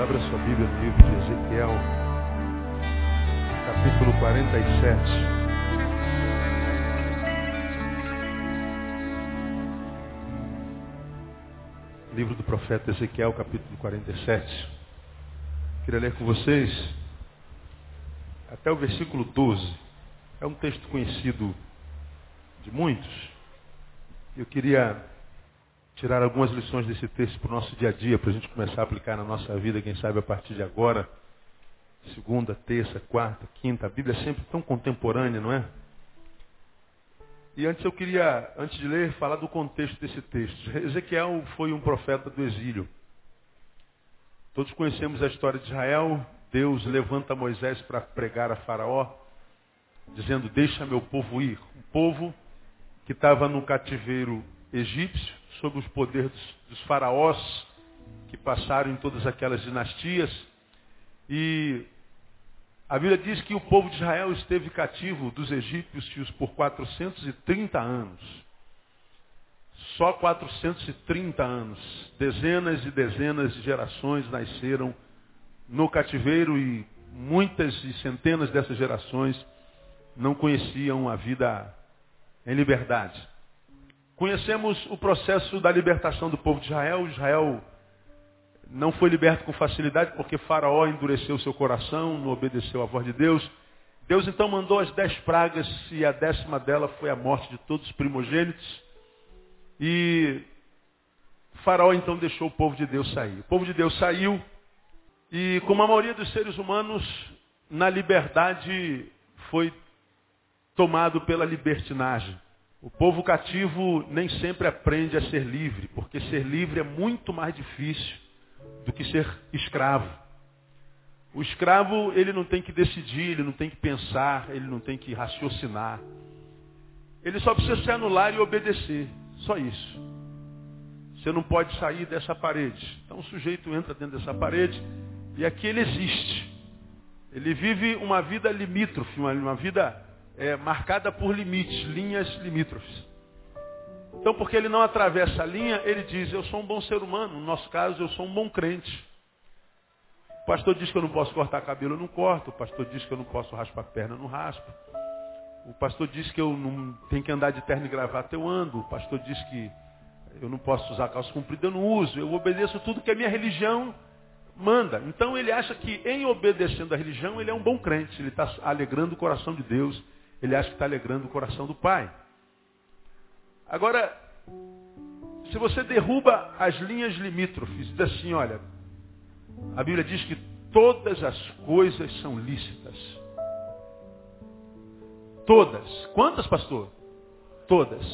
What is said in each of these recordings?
Abra sua Bíblia no livro de Ezequiel, capítulo 47. Livro do profeta Ezequiel, capítulo 47. Queria ler com vocês até o versículo 12. É um texto conhecido de muitos. Eu queria tirar algumas lições desse texto para o nosso dia a dia, para a gente começar a aplicar na nossa vida, quem sabe a partir de agora. Segunda, terça, quarta, quinta. A Bíblia é sempre tão contemporânea, não é? E antes eu queria, antes de ler, falar do contexto desse texto. Ezequiel foi um profeta do exílio. Todos conhecemos a história de Israel. Deus levanta Moisés para pregar a Faraó, dizendo: Deixa meu povo ir. Um povo que estava no cativeiro egípcio, sob os poderes dos, dos faraós que passaram em todas aquelas dinastias. E a Bíblia diz que o povo de Israel esteve cativo dos egípcios por 430 anos. Só 430 anos. Dezenas e dezenas de gerações nasceram no cativeiro e muitas e centenas dessas gerações não conheciam a vida em liberdade. Conhecemos o processo da libertação do povo de Israel. Israel não foi liberto com facilidade porque Faraó endureceu seu coração, não obedeceu à voz de Deus. Deus então mandou as dez pragas e a décima dela foi a morte de todos os primogênitos. E Faraó então deixou o povo de Deus sair. O povo de Deus saiu e, como a maioria dos seres humanos, na liberdade foi tomado pela libertinagem. O povo cativo nem sempre aprende a ser livre, porque ser livre é muito mais difícil do que ser escravo. O escravo, ele não tem que decidir, ele não tem que pensar, ele não tem que raciocinar. Ele só precisa se anular e obedecer. Só isso. Você não pode sair dessa parede. Então o sujeito entra dentro dessa parede e aqui ele existe. Ele vive uma vida limítrofe, uma, uma vida é, marcada por limites, linhas limítrofes. Então, porque ele não atravessa a linha, ele diz, eu sou um bom ser humano. No nosso caso, eu sou um bom crente. O pastor diz que eu não posso cortar cabelo, eu não corto. O pastor diz que eu não posso raspar a perna, eu não raspo. O pastor diz que eu não tenho que andar de terno e gravata, eu ando. O pastor diz que eu não posso usar calça comprida, eu não uso. Eu obedeço tudo que a minha religião manda. Então ele acha que em obedecendo a religião, ele é um bom crente. Ele está alegrando o coração de Deus ele acha que está alegrando o coração do pai. Agora, se você derruba as linhas limítrofes, diz assim, olha, a Bíblia diz que todas as coisas são lícitas. Todas. Quantas, pastor? Todas.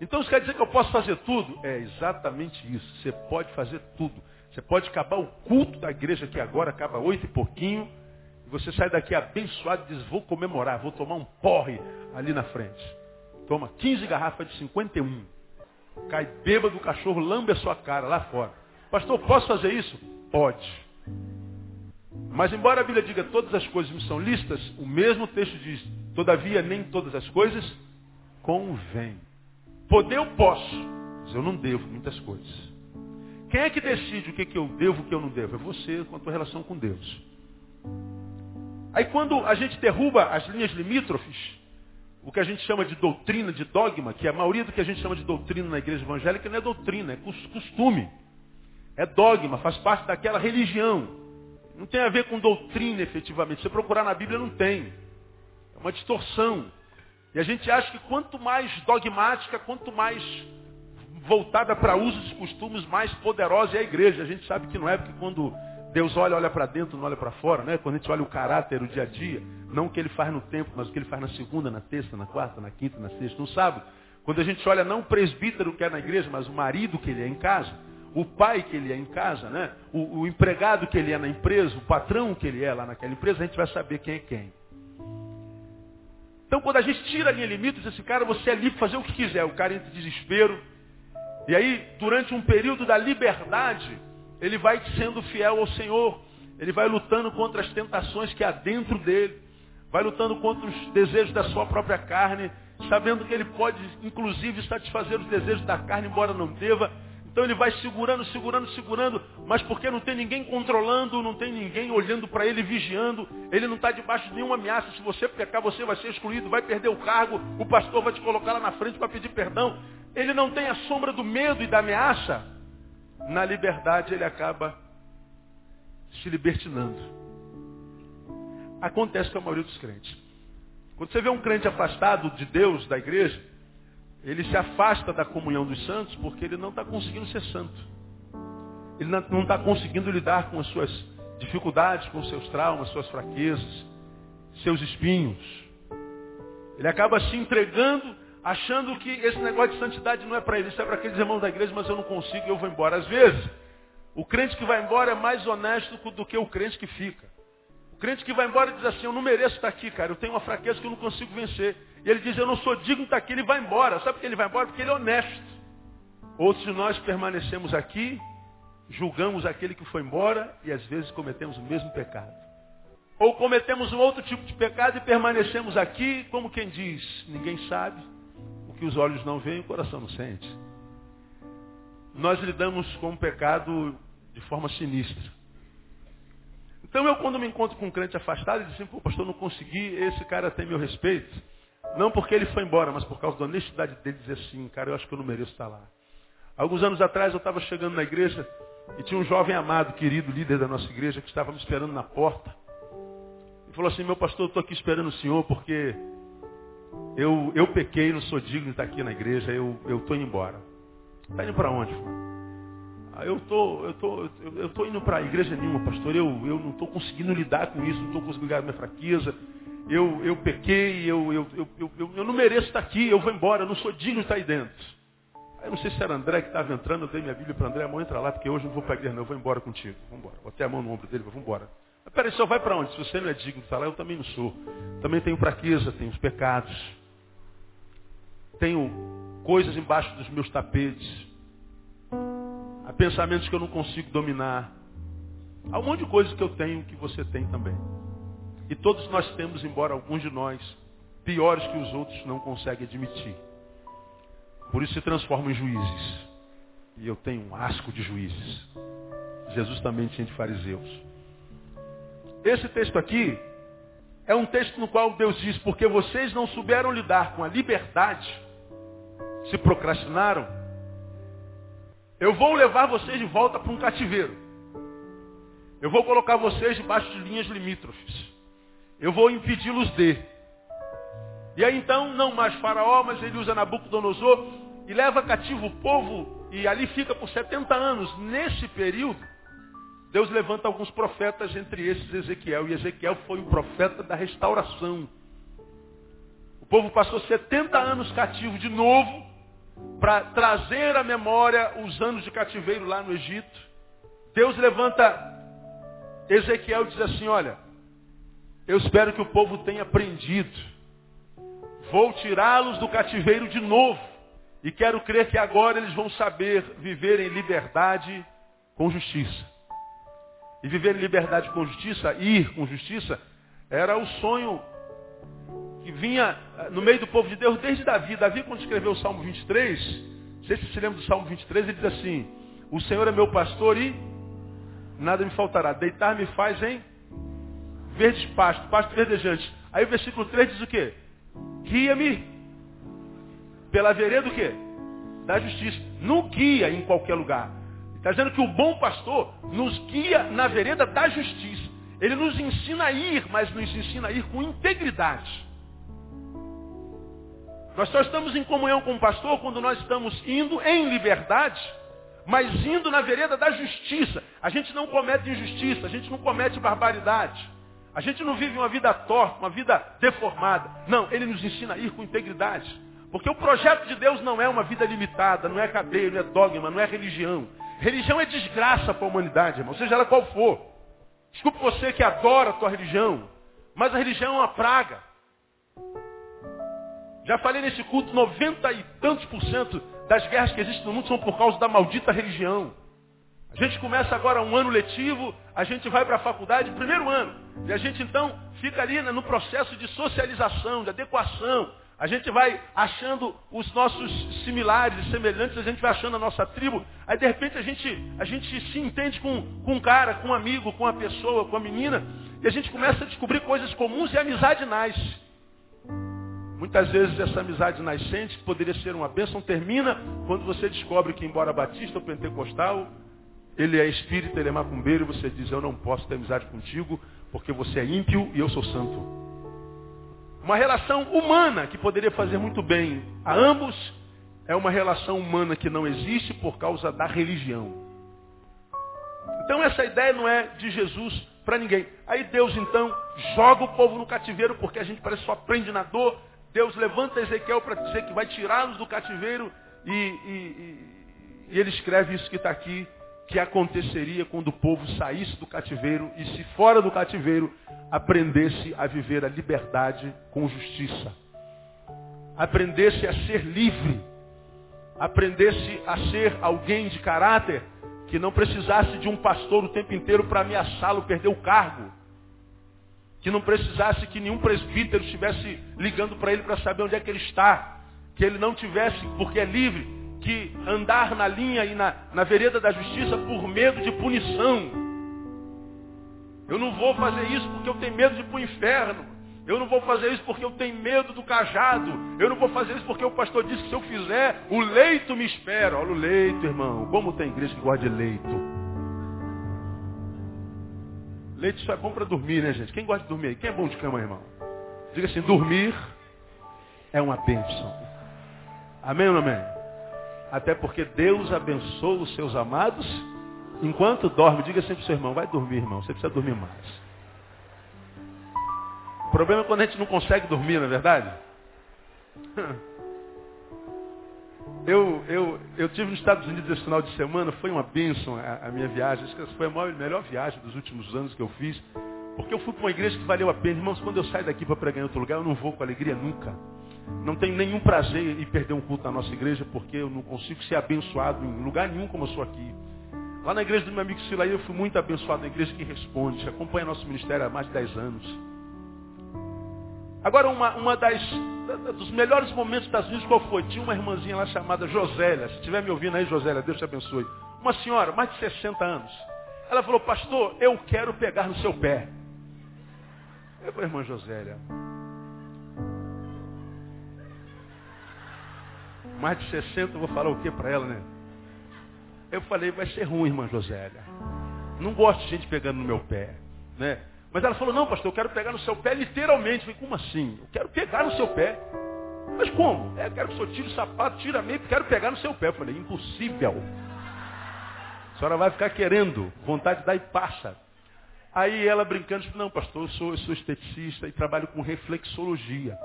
Então isso quer dizer que eu posso fazer tudo? É exatamente isso. Você pode fazer tudo. Você pode acabar o culto da igreja aqui agora, acaba oito e pouquinho. Você sai daqui abençoado e diz, vou comemorar, vou tomar um porre ali na frente. Toma 15 garrafas de 51. Cai bêbado, o cachorro lambe a sua cara lá fora. Pastor, posso fazer isso? Pode. Mas embora a Bíblia diga todas as coisas me são listas, o mesmo texto diz, todavia nem todas as coisas convém. Poder eu posso, mas eu não devo muitas coisas. Quem é que decide o que, que eu devo e o que eu não devo? É você com a tua relação com Deus. Aí quando a gente derruba as linhas limítrofes, o que a gente chama de doutrina, de dogma, que a maioria do que a gente chama de doutrina na igreja evangélica não é doutrina, é costume. É dogma, faz parte daquela religião. Não tem a ver com doutrina efetivamente. Se procurar na Bíblia não tem. É uma distorção. E a gente acha que quanto mais dogmática, quanto mais voltada para usos e costumes, mais poderosa é a igreja. A gente sabe que não é, porque quando Deus olha, olha para dentro, não olha para fora, né? Quando a gente olha o caráter, o dia a dia, não o que ele faz no tempo, mas o que ele faz na segunda, na terça, na quarta, na quinta, na sexta, no sábado. Quando a gente olha não o presbítero que é na igreja, mas o marido que ele é em casa, o pai que ele é em casa, né? O, o empregado que ele é na empresa, o patrão que ele é lá naquela empresa, a gente vai saber quem é quem. Então quando a gente tira a linha limite, diz assim, cara, você é livre fazer o que quiser. O cara entra em desespero. E aí, durante um período da liberdade, ele vai sendo fiel ao Senhor. Ele vai lutando contra as tentações que há dentro dele. Vai lutando contra os desejos da sua própria carne, sabendo que ele pode, inclusive, satisfazer os desejos da carne, embora não deva. Então ele vai segurando, segurando, segurando, mas porque não tem ninguém controlando, não tem ninguém olhando para ele, vigiando, ele não está debaixo de nenhuma ameaça. Se você pecar, você vai ser excluído, vai perder o cargo, o pastor vai te colocar lá na frente para pedir perdão. Ele não tem a sombra do medo e da ameaça. Na liberdade ele acaba se libertinando. Acontece com a maioria dos crentes. Quando você vê um crente afastado de Deus, da igreja, ele se afasta da comunhão dos santos porque ele não está conseguindo ser santo. Ele não está conseguindo lidar com as suas dificuldades, com seus traumas, suas fraquezas, seus espinhos. Ele acaba se entregando, achando que esse negócio de santidade não é para ele, isso é para aqueles irmãos da igreja, mas eu não consigo, eu vou embora. Às vezes, o crente que vai embora é mais honesto do que o crente que fica. O crente que vai embora diz assim, eu não mereço estar aqui, cara, eu tenho uma fraqueza que eu não consigo vencer. E ele diz, eu não sou digno de estar aqui, ele vai embora. Sabe por que ele vai embora? Porque ele é honesto. Outros de nós permanecemos aqui, julgamos aquele que foi embora e às vezes cometemos o mesmo pecado. Ou cometemos um outro tipo de pecado e permanecemos aqui, como quem diz, ninguém sabe, que os olhos não veem, o coração não sente. Nós lidamos com o pecado de forma sinistra. Então eu quando me encontro com um crente afastado, ele diz assim, pô pastor, não consegui, esse cara tem meu respeito. Não porque ele foi embora, mas por causa da honestidade dele dizer assim, cara, eu acho que eu não mereço estar lá. Alguns anos atrás eu estava chegando na igreja e tinha um jovem amado, querido líder da nossa igreja, que estava me esperando na porta. E falou assim, meu pastor, eu estou aqui esperando o senhor porque eu, eu pequei, não sou digno de estar aqui na igreja, eu estou indo embora. Está indo para onde, Ah, eu tô, eu tô, eu, tô indo para a igreja nenhuma, pastor. Eu, eu não estou conseguindo lidar com isso, não estou conseguindo lidar com a minha fraqueza eu, eu pequei, eu, eu, eu, eu, não mereço estar aqui, eu vou embora, eu não sou digno de estar aí dentro. Aí eu não sei se era André que estava entrando, eu dei minha Bíblia para André, amor, entra lá, porque hoje eu não vou para a igreja, não, eu vou embora contigo. Vamos embora. Botei a mão no ombro dele, vamos embora. Mas peraí, só vai para onde? Se você não é digno de estar lá, eu também não sou. Também tenho fraqueza, tenho os pecados. Tenho coisas embaixo dos meus tapetes. Há pensamentos que eu não consigo dominar. Há um monte de coisas que eu tenho que você tem também. E todos nós temos, embora alguns de nós, piores que os outros, não conseguem admitir. Por isso se transformam em juízes. E eu tenho um asco de juízes. Jesus também tinha de fariseus. Esse texto aqui é um texto no qual Deus diz, porque vocês não souberam lidar com a liberdade, se procrastinaram, eu vou levar vocês de volta para um cativeiro. Eu vou colocar vocês debaixo de linhas limítrofes. Eu vou impedi-los de. E aí então, não mais faraó, mas ele usa Nabucodonosor e leva cativo o povo e ali fica por 70 anos. Nesse período, Deus levanta alguns profetas, entre esses Ezequiel. E Ezequiel foi o profeta da restauração. O povo passou 70 anos cativo de novo para trazer à memória os anos de cativeiro lá no Egito. Deus levanta Ezequiel e diz assim, olha, eu espero que o povo tenha aprendido. Vou tirá-los do cativeiro de novo. E quero crer que agora eles vão saber viver em liberdade com justiça. E viver em liberdade com justiça, ir com justiça, era o sonho que vinha eh, no meio do povo de Deus desde Davi. Davi, quando escreveu o Salmo 23, não sei se você se lembra do Salmo 23, ele diz assim, o Senhor é meu pastor e nada me faltará. Deitar-me faz em verdes pasto, pasto verdejante. Aí o versículo 3 diz o quê? Guia-me pela vereda do quê? Da justiça. Não guia em qualquer lugar. Está dizendo que o bom pastor nos guia na vereda da justiça. Ele nos ensina a ir, mas nos ensina a ir com integridade. Nós só estamos em comunhão com o pastor quando nós estamos indo em liberdade, mas indo na vereda da justiça. A gente não comete injustiça, a gente não comete barbaridade. A gente não vive uma vida torta, uma vida deformada. Não, ele nos ensina a ir com integridade. Porque o projeto de Deus não é uma vida limitada, não é cadeia, não é dogma, não é religião. Religião é desgraça para a humanidade, irmão, seja ela qual for. Desculpe você que adora a tua religião, mas a religião é uma praga. Já falei nesse culto, 90 e tantos por cento das guerras que existem no mundo são por causa da maldita religião. A gente começa agora um ano letivo, a gente vai para a faculdade, primeiro ano. E a gente então fica ali né, no processo de socialização, de adequação. A gente vai achando os nossos similares e semelhantes, a gente vai achando a nossa tribo. Aí de repente a gente, a gente se entende com, com um cara, com um amigo, com uma pessoa, com uma menina, e a gente começa a descobrir coisas comuns e a amizade nasce. Muitas vezes essa amizade nascente, que poderia ser uma bênção, termina quando você descobre que, embora batista ou pentecostal, ele é espírita, ele é macumbeiro, e você diz, eu não posso ter amizade contigo, porque você é ímpio e eu sou santo. Uma relação humana que poderia fazer muito bem a ambos, é uma relação humana que não existe por causa da religião. Então essa ideia não é de Jesus para ninguém. Aí Deus então joga o povo no cativeiro, porque a gente parece só aprende na dor. Deus levanta Ezequiel para dizer que vai tirá-los do cativeiro e, e, e, ele escreve isso que está aqui que aconteceria quando o povo saísse do cativeiro e, se fora do cativeiro, aprendesse a viver a liberdade com justiça. Aprendesse a ser livre. Aprendesse a ser alguém de caráter que não precisasse de um pastor o tempo inteiro para ameaçá-lo perder o cargo. Que não precisasse que nenhum presbítero estivesse ligando para ele para saber onde é que ele está. Que ele não tivesse, porque é livre, que andar na linha e na, na vereda da justiça por medo de punição. Eu não vou fazer isso porque eu tenho medo de ir para o inferno. Eu não vou fazer isso porque eu tenho medo do cajado. Eu não vou fazer isso porque o pastor disse que se eu fizer, o leito me espera. Olha o leito, irmão. Como tem igreja que gosta de leito? Leite só é bom para dormir, né, gente? Quem gosta de dormir? Quem é bom de cama, irmão? Diga assim, dormir é uma bênção. Amém ou não amém? Até porque Deus abençoa os seus amados enquanto dorme. Diga sempre para o seu irmão, vai dormir, irmão. Você precisa dormir mais. O problema é quando a gente não consegue dormir, não é verdade? Eu, eu, eu tive nos Estados Unidos esse final de semana, foi uma bênção a, a minha viagem. Foi a maior, melhor viagem dos últimos anos que eu fiz. Porque eu fui para uma igreja que valeu a pena. Irmãos, quando eu saio daqui para pregar em outro lugar, eu não vou com alegria nunca. Não tenho nenhum prazer em perder um culto na nossa igreja, porque eu não consigo ser abençoado em lugar nenhum como eu sou aqui. Lá na igreja do meu amigo Silaí, eu fui muito abençoado na igreja que responde, acompanha nosso ministério há mais de 10 anos. Agora, uma, uma das dos melhores momentos das minhas, qual foi? Tinha uma irmãzinha lá chamada Josélia. Se estiver me ouvindo aí, Josélia, Deus te abençoe. Uma senhora, mais de 60 anos. Ela falou, pastor, eu quero pegar no seu pé. Eu falei, irmã Josélia, mais de 60, eu vou falar o que para ela, né? Eu falei, vai ser ruim, irmã Josélia. Não gosto de gente pegando no meu pé, né? Mas ela falou, não, pastor, eu quero pegar no seu pé literalmente. Eu falei, como assim? Eu quero pegar no seu pé. Mas como? É, eu quero que o senhor tire o sapato, tira a meia, quero pegar no seu pé. Eu falei, impossível. A senhora vai ficar querendo, vontade de dar e passa. Aí ela brincando, disse, não, pastor, eu sou, eu sou esteticista e trabalho com reflexologia.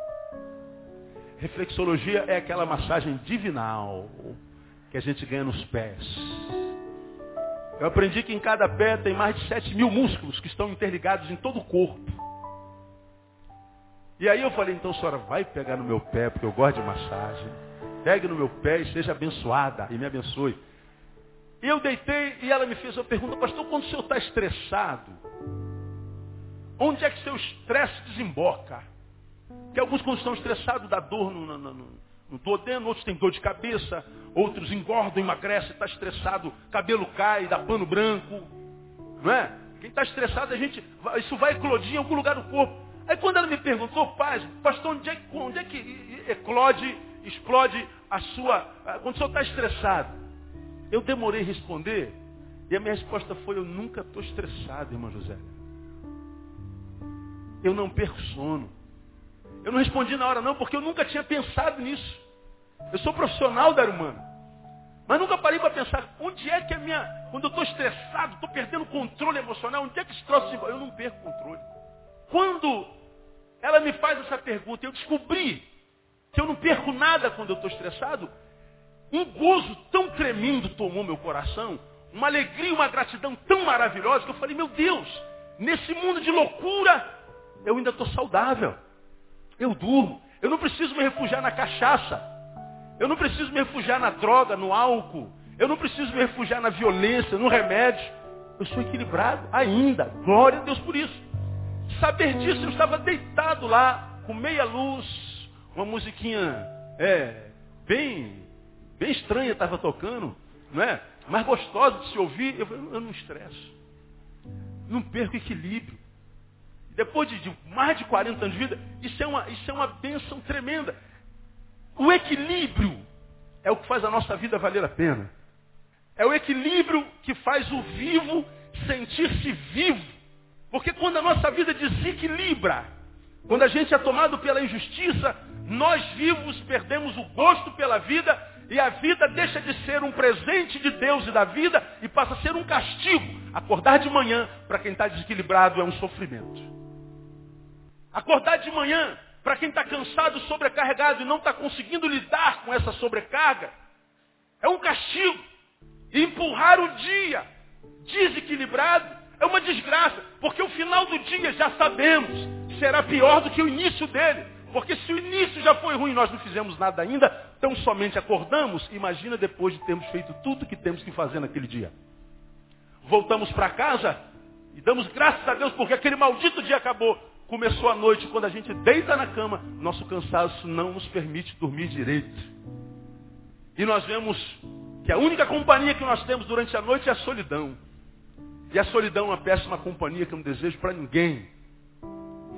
Reflexologia é aquela massagem divinal que a gente ganha nos pés. Eu aprendi que em cada pé tem mais de 7 mil músculos que estão interligados em todo o corpo. E aí eu falei, então senhora, vai pegar no meu pé, porque eu gosto de massagem. Pegue no meu pé e seja abençoada e me abençoe. E eu deitei e ela me fez uma pergunta, pastor, quando o senhor está estressado, onde é que seu estresse desemboca? Que alguns quando estão estressados dá dor no, no, no, duodeno, outros têm dor de cabeça, outros engordam, emagrecem, está estressado, cabelo cai, dá pano branco. Não é? Quem está estressado, a gente, isso vai eclodir em algum lugar do corpo. Aí quando ela me perguntou, paz, pastor, onde é, onde é que eclode, explode a sua. Quando o senhor está estressado? Eu demorei a responder, e a minha resposta foi, eu nunca estou estressado, irmã José. Eu não perco sono. Eu não respondi na hora não, porque eu nunca tinha pensado nisso. Eu sou profissional da área humana. Mas nunca parei para pensar, onde é que a minha. Quando eu estou estressado, estou perdendo o controle emocional, onde é que esse troço Eu não perco controle. Quando ela me faz essa pergunta, eu descobri que eu não perco nada quando eu estou estressado, um gozo tão tremendo tomou meu coração, uma alegria, uma gratidão tão maravilhosa, que eu falei, meu Deus, nesse mundo de loucura, eu ainda estou saudável. Eu durmo. Eu não preciso me refugiar na cachaça. Eu não preciso me refugiar na droga, no álcool. Eu não preciso me refugiar na violência, no remédio. Eu sou equilibrado ainda. Glória a Deus por isso. Saber disso, eu estava deitado lá, com meia luz, uma musiquinha é, bem, bem estranha estava tocando, não é? Mas gostosa de se ouvir, eu, eu não estresso. Não perco equilíbrio. Depois de, de, mais de 40 anos de vida, isso é, uma, isso é uma bênção tremenda. O equilíbrio é o que faz a nossa vida valer a pena. É o equilíbrio que faz o vivo sentir-se vivo. Porque quando a nossa vida desequilibra, quando a gente é tomado pela injustiça, nós vivos perdemos o gosto pela vida e a vida deixa de ser um presente de Deus e da vida e passa a ser um castigo. Acordar de manhã, para quem está desequilibrado, é um sofrimento. Acordar de manhã, para quem está cansado, sobrecarregado e não está conseguindo lidar com essa sobrecarga, é um castigo. E empurrar o dia desequilibrado é uma desgraça, porque o final do dia já sabemos, será pior do que o início dele. Porque se o início já foi ruim, nós não fizemos nada ainda, então somente acordamos, imagina depois de termos feito tudo que temos que fazer naquele dia. Voltamos para casa e damos graças a Deus porque aquele maldito dia acabou. Começou a noite, quando a gente deita na cama, nosso cansaço não nos permite dormir direito. E nós vemos que a única companhia que nós temos durante a noite é a solidão. E a solidão é uma péssima companhia que eu não desejo para ninguém.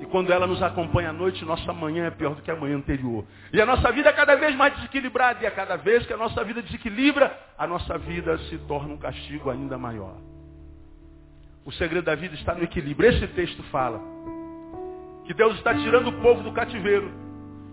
E quando ela nos acompanha à noite, nossa manhã é pior do que a manhã anterior. E a nossa vida é cada vez mais desequilibrada. E a cada vez que a nossa vida desequilibra, a nossa vida se torna um castigo ainda maior. O segredo da vida está no equilíbrio. Esse texto fala que Deus está tirando o povo do cativeiro.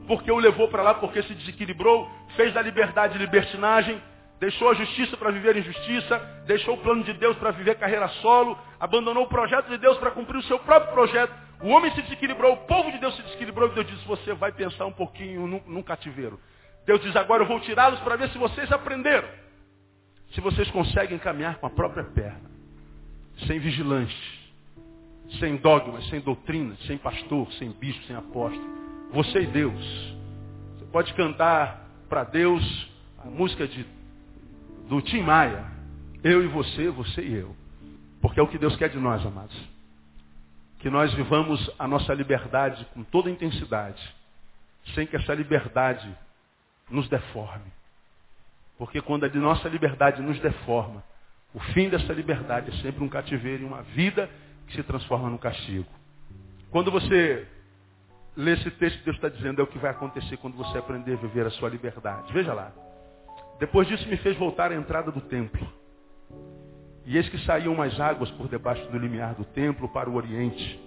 Porque o levou para lá, porque se desequilibrou, fez da liberdade libertinagem, deixou a justiça para viver em justiça, deixou o plano de Deus para viver carreira solo, abandonou o projeto de Deus para cumprir o seu próprio projeto o homem se desequilibrou, o povo de Deus se desequilibrou e Deus disse, você vai pensar um pouquinho num, num cativeiro. Deus diz, agora eu vou tirá-los para ver se vocês aprenderam. Se vocês conseguem caminhar com a própria perna, sem vigilante, sem dogmas, sem doutrinas, sem pastor, sem bispo, sem apóstolo. Você e Deus. Você pode cantar para Deus a música de, do Tim Maia. Eu e você, você e eu. Porque é o que Deus quer de nós, amados que nós vivamos a nossa liberdade com toda intensidade, sem que essa liberdade nos deforme. Porque quando a nossa liberdade nos deforma, o fim dessa liberdade é sempre um cativeiro e uma vida que se transforma no castigo. Quando você lê esse texto, Deus está dizendo é o que vai acontecer quando você aprender a viver a sua liberdade. Veja lá. Depois disso me fez voltar à entrada do templo. E eis que saíam mais águas por debaixo do limiar do templo para o oriente.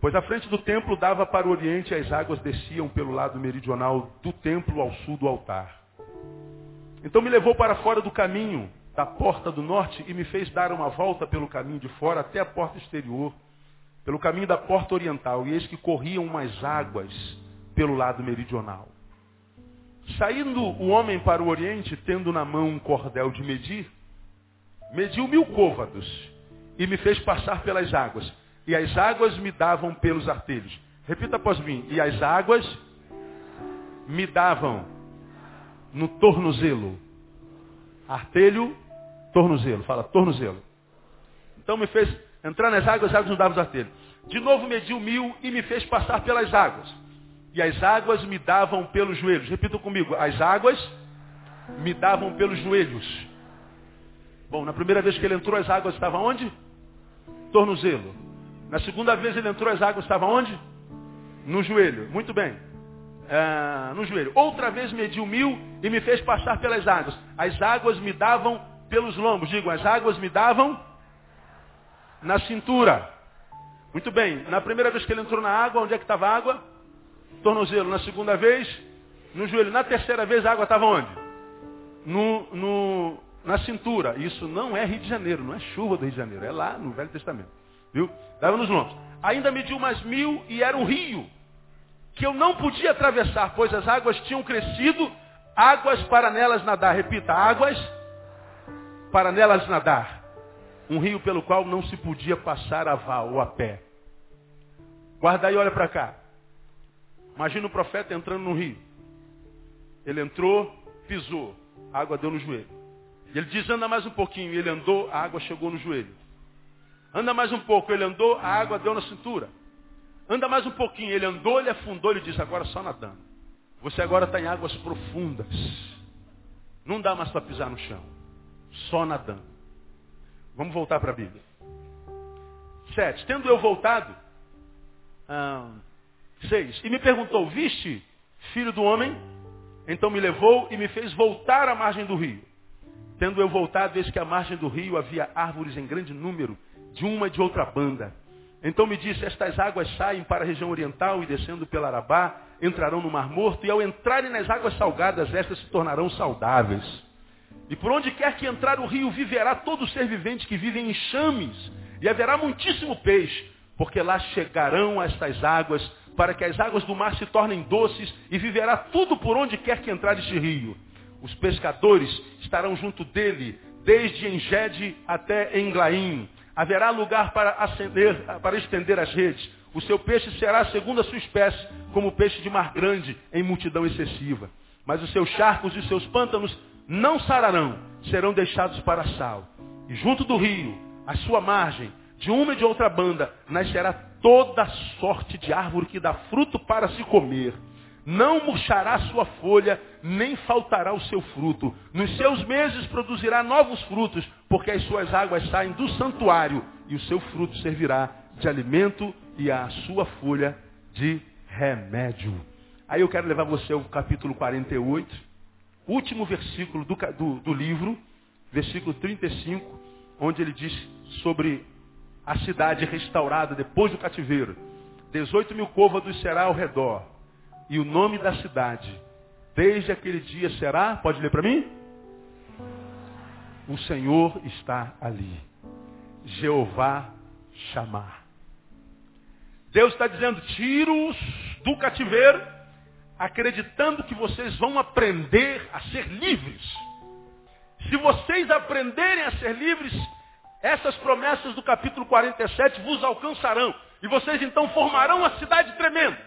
Pois a frente do templo dava para o oriente e as águas desciam pelo lado meridional do templo ao sul do altar. Então me levou para fora do caminho da porta do norte e me fez dar uma volta pelo caminho de fora até a porta exterior, pelo caminho da porta oriental. E eis que corriam mais águas pelo lado meridional. Saindo o homem para o oriente, tendo na mão um cordel de medir, mediu mil côvados e me fez passar pelas águas. E as águas me davam pelos artelhos. Repita após mim. E as águas me davam no tornozelo. Artelho, tornozelo. Fala, tornozelo. Então me fez entrar nas águas, as águas me davam os artelhos. De novo mediu mil e me fez passar pelas águas. E as águas me davam pelos joelhos. Repita comigo. As águas me davam pelos joelhos. Bom, na primeira vez que ele entrou, as águas estavam onde? Tornozelo. Na segunda vez ele entrou, as águas estavam onde? No joelho. Muito bem. É, no joelho. Outra vez mediu mil e me fez passar pelas águas. As águas me davam pelos lombos. Digo, as águas me davam na cintura. Muito bem. Na primeira vez que ele entrou na água, onde é que estava a água? Tornozelo. Na segunda vez, no joelho. Na terceira vez, a água estava onde? No, no, na cintura. Isso não é Rio de Janeiro, não é chuva do Rio de Janeiro, é lá no Velho Testamento. Viu? Dava nos lombos. Ainda mediu mais mil e era um rio que eu não podia atravessar, pois as águas tinham crescido, águas para nelas nadar. Repita, águas para nelas nadar. Um rio pelo qual não se podia passar a val ou a pé. Guarda aí, olha para cá. Imagina o profeta entrando no rio. Ele entrou, pisou, a água deu no joelho. Ele diz, anda mais um pouquinho. Ele andou, a água chegou no joelho. Anda mais um pouco. Ele andou, a água deu na cintura. Anda mais um pouquinho. Ele andou, ele afundou, ele disse, agora só nadando. Você agora está em águas profundas. Não dá mais para pisar no chão. Só nadando. Vamos voltar para a Bíblia. Sete. Tendo eu voltado. Ah, seis. E me perguntou, viste, filho do homem? Então me levou e me fez voltar à margem do rio. Tendo eu voltado, eis que à margem do rio havia árvores em grande número, de uma e de outra banda. Então me disse, estas águas saem para a região oriental e descendo pela Arabá, entrarão no Mar Morto, e ao entrarem nas águas salgadas, estas se tornarão saudáveis. E por onde quer que entrar o rio, viverá todo ser vivente que vive em enxames, e haverá muitíssimo peixe, porque lá chegarão estas águas, para que as águas do mar se tornem doces, e viverá tudo por onde quer que entrar este rio. Os pescadores estarão junto dele, desde Engede até Englaim. Haverá lugar para, acender, para estender as redes. O seu peixe será segundo a sua espécie, como peixe de mar grande, em multidão excessiva. Mas os seus charcos e seus pântanos não sararão, serão deixados para sal. E junto do rio, à sua margem, de uma e de outra banda, nascerá toda sorte de árvore que dá fruto para se comer. Não murchará sua folha, nem faltará o seu fruto. Nos seus meses produzirá novos frutos, porque as suas águas saem do santuário, e o seu fruto servirá de alimento e a sua folha de remédio. Aí eu quero levar você ao capítulo 48, último versículo do, do, do livro, versículo 35, onde ele diz sobre a cidade restaurada depois do cativeiro. 18 mil côvados será ao redor e o nome da cidade, desde aquele dia será, pode ler para mim? O Senhor está ali. Jeová chamar. Deus está dizendo, tiro-os do cativeiro, acreditando que vocês vão aprender a ser livres. Se vocês aprenderem a ser livres, essas promessas do capítulo 47 vos alcançarão. E vocês então formarão uma cidade tremenda.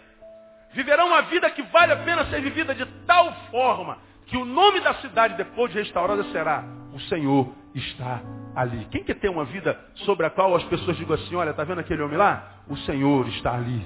Viverão uma vida que vale a pena ser vivida de tal forma que o nome da cidade depois de restaurada será o Senhor está ali. Quem quer ter uma vida sobre a qual as pessoas digam assim, olha, está vendo aquele homem lá? O Senhor está ali.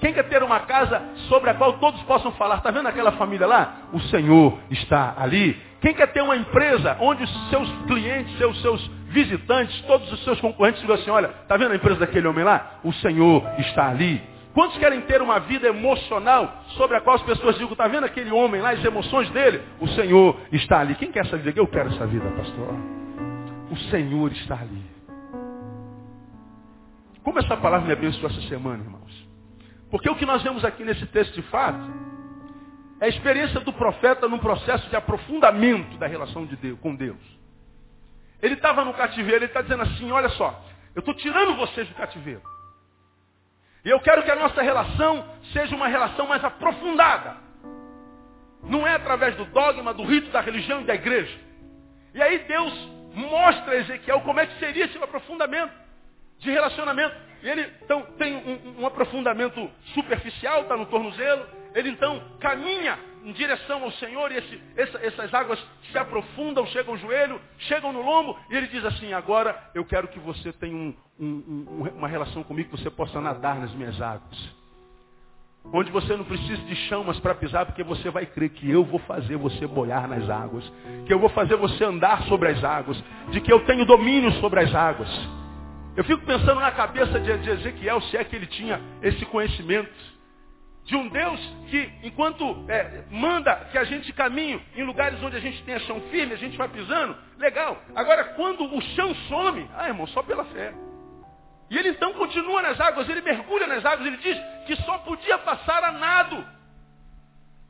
Quem quer ter uma casa sobre a qual todos possam falar, está vendo aquela família lá? O Senhor está ali. Quem quer ter uma empresa onde os seus clientes, seus, seus visitantes, todos os seus concorrentes digam assim, olha, está vendo a empresa daquele homem lá? O Senhor está ali. Quantos querem ter uma vida emocional sobre a qual as pessoas digam, está vendo aquele homem lá, as emoções dele? O Senhor está ali. Quem quer essa vida? Eu quero essa vida, pastor. O Senhor está ali. Como essa palavra me abençoou essa semana, irmãos? Porque o que nós vemos aqui nesse texto de fato é a experiência do profeta num processo de aprofundamento da relação de Deus, com Deus. Ele estava no cativeiro, ele está dizendo assim, olha só, eu estou tirando vocês do cativeiro. E eu quero que a nossa relação seja uma relação mais aprofundada. Não é através do dogma, do rito, da religião e da igreja. E aí Deus mostra a Ezequiel como é que seria esse aprofundamento de relacionamento. E ele então tem um, um aprofundamento superficial, está no tornozelo. Ele então caminha em direção ao Senhor e esse, essa, essas águas se aprofundam, chegam ao joelho, chegam no lombo, e ele diz assim, agora eu quero que você tenha um, um, uma relação comigo, que você possa nadar nas minhas águas. Onde você não precisa de chamas para pisar, porque você vai crer que eu vou fazer você boiar nas águas, que eu vou fazer você andar sobre as águas, de que eu tenho domínio sobre as águas. Eu fico pensando na cabeça de Ezequiel, se é que ele tinha esse conhecimento de um Deus que, enquanto é, manda que a gente caminhe em lugares onde a gente tenha chão firme, a gente vai pisando, legal. Agora, quando o chão some, ah, irmão, só pela fé. E ele então continua nas águas, ele mergulha nas águas, ele diz que só podia passar a nado.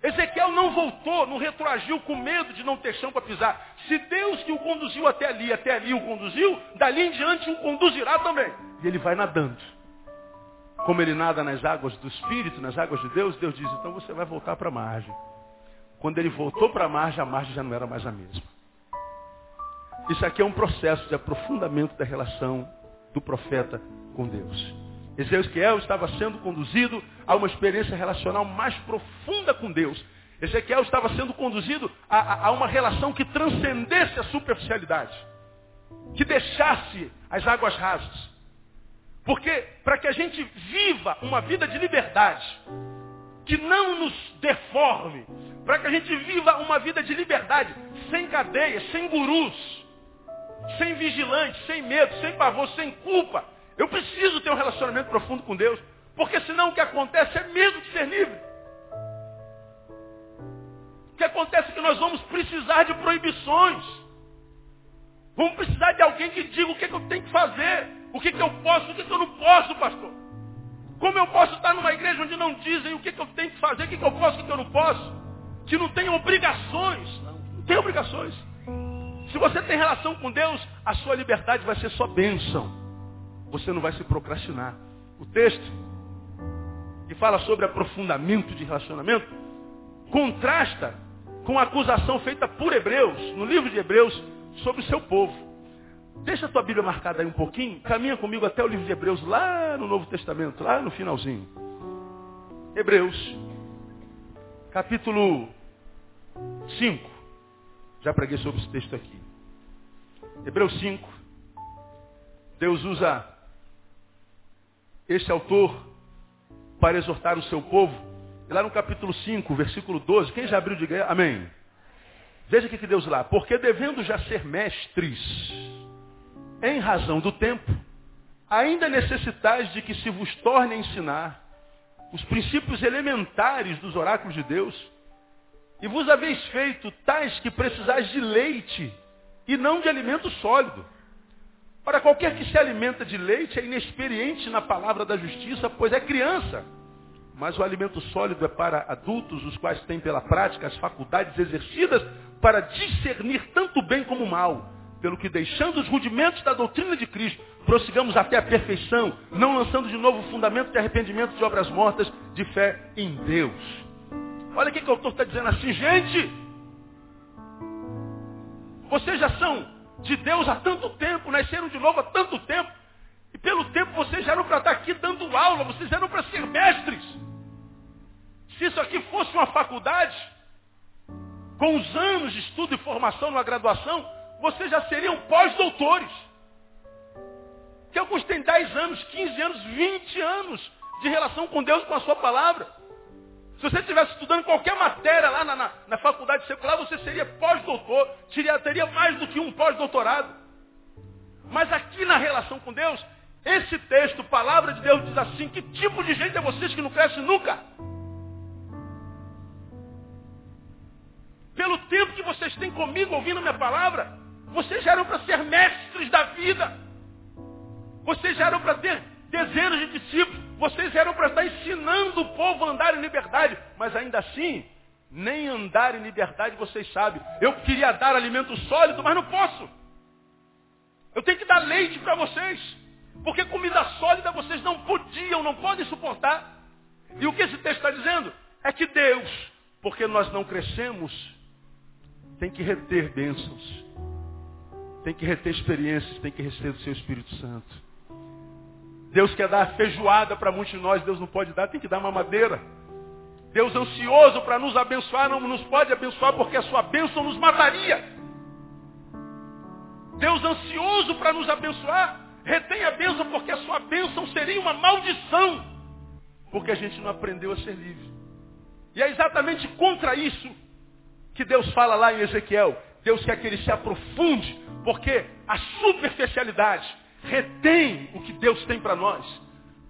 Ezequiel não voltou, não retroagiu com medo de não ter chão para pisar. Se Deus que o conduziu até ali, até ali o conduziu, dali em diante o conduzirá também. E ele vai nadando. Como ele nada nas águas do Espírito, nas águas de Deus, Deus diz, então você vai voltar para a margem. Quando ele voltou para a margem, a margem já não era mais a mesma. Isso aqui é um processo de aprofundamento da relação do profeta com Deus. Ezequiel estava sendo conduzido a uma experiência relacional mais profunda com Deus. Ezequiel estava sendo conduzido a, a, a uma relação que transcendesse a superficialidade, que deixasse as águas rasas. Porque para que a gente viva uma vida de liberdade, que não nos deforme, para que a gente viva uma vida de liberdade, sem cadeias, sem gurus, sem vigilante, sem medo, sem pavor, sem culpa. Eu preciso ter um relacionamento profundo com Deus, porque senão o que acontece é medo de ser livre. O que acontece é que nós vamos precisar de proibições. Vamos precisar de alguém que diga o que, é que eu tenho que fazer, o que, é que eu posso, o que, é que eu não posso, pastor. Como eu posso estar numa igreja onde não dizem o que, que eu tenho que fazer, o que, que eu posso, o que, que eu não posso? Que não tem obrigações. Não, não tem obrigações. Se você tem relação com Deus, a sua liberdade vai ser só bênção. Você não vai se procrastinar. O texto que fala sobre aprofundamento de relacionamento contrasta com a acusação feita por Hebreus, no livro de Hebreus, sobre o seu povo. Deixa a tua Bíblia marcada aí um pouquinho, caminha comigo até o livro de Hebreus, lá no Novo Testamento, lá no finalzinho. Hebreus, capítulo 5. Já preguei sobre esse texto aqui. Hebreus 5. Deus usa este autor para exortar o seu povo. E lá no capítulo 5, versículo 12, quem já abriu de guerra? Amém. Veja o que Deus lá. Porque devendo já ser mestres, em razão do tempo, ainda necessitais de que se vos torne a ensinar os princípios elementares dos oráculos de Deus, e vos haveis feito tais que precisais de leite e não de alimento sólido. Para qualquer que se alimenta de leite é inexperiente na palavra da justiça, pois é criança. Mas o alimento sólido é para adultos, os quais têm pela prática as faculdades exercidas para discernir tanto bem como mal pelo que deixando os rudimentos da doutrina de Cristo, prossigamos até a perfeição, não lançando de novo o fundamento de arrependimento de obras mortas, de fé em Deus. Olha o que, o autor está dizendo assim, gente. Vocês já são de Deus há tanto tempo, nasceram de novo há tanto tempo, e pelo tempo vocês já eram para estar aqui dando aula, vocês eram para ser mestres. Se isso aqui fosse uma faculdade, com os anos de estudo e formação numa graduação, vocês já seriam pós-doutores. Que alguns têm 10 anos, 15 anos, 20 anos de relação com Deus, com a sua palavra. Se você estivesse estudando qualquer matéria lá na, na, na faculdade secular, você seria pós-doutor, teria, teria mais do que um pós-doutorado. Mas aqui na relação com Deus, esse texto, palavra de Deus, diz assim, que tipo de gente é vocês que não cresce nunca? Pelo tempo que vocês têm comigo ouvindo minha palavra, vocês já eram para ser mestres da vida. Vocês já eram para ter dezenas de discípulos. Vocês eram para estar ensinando o povo a andar em liberdade. Mas ainda assim, nem andar em liberdade vocês sabem. Eu queria dar alimento sólido, mas não posso. Eu tenho que dar leite para vocês. Porque comida sólida vocês não podiam, não podem suportar. E o que esse texto está dizendo? É que Deus, porque nós não crescemos, tem que reter bênçãos. Tem que reter experiências, tem que receber do seu Espírito Santo. Deus quer dar feijoada para muitos de nós, Deus não pode dar, tem que dar mamadeira. Deus ansioso para nos abençoar, não nos pode abençoar porque a sua bênção nos mataria. Deus ansioso para nos abençoar, retém a bênção porque a sua bênção seria uma maldição. Porque a gente não aprendeu a ser livre. E é exatamente contra isso que Deus fala lá em Ezequiel. Deus quer que ele se aprofunde, porque a superficialidade retém o que Deus tem para nós.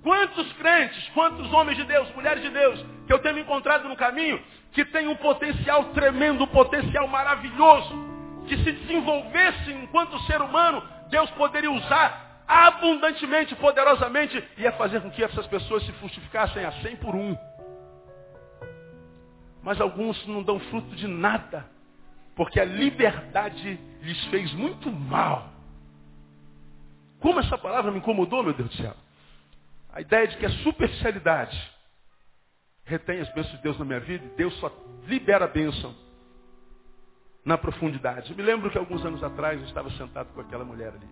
Quantos crentes, quantos homens de Deus, mulheres de Deus, que eu tenho encontrado no caminho, que tem um potencial tremendo, um potencial maravilhoso, que se desenvolvesse enquanto ser humano, Deus poderia usar abundantemente, poderosamente, e ia fazer com que essas pessoas se frutificassem a 100 por um. Mas alguns não dão fruto de nada porque a liberdade lhes fez muito mal. Como essa palavra me incomodou, meu Deus do céu. A ideia de que a superficialidade retém as bênçãos de Deus na minha vida Deus só libera a bênção na profundidade. Eu me lembro que alguns anos atrás eu estava sentado com aquela mulher ali.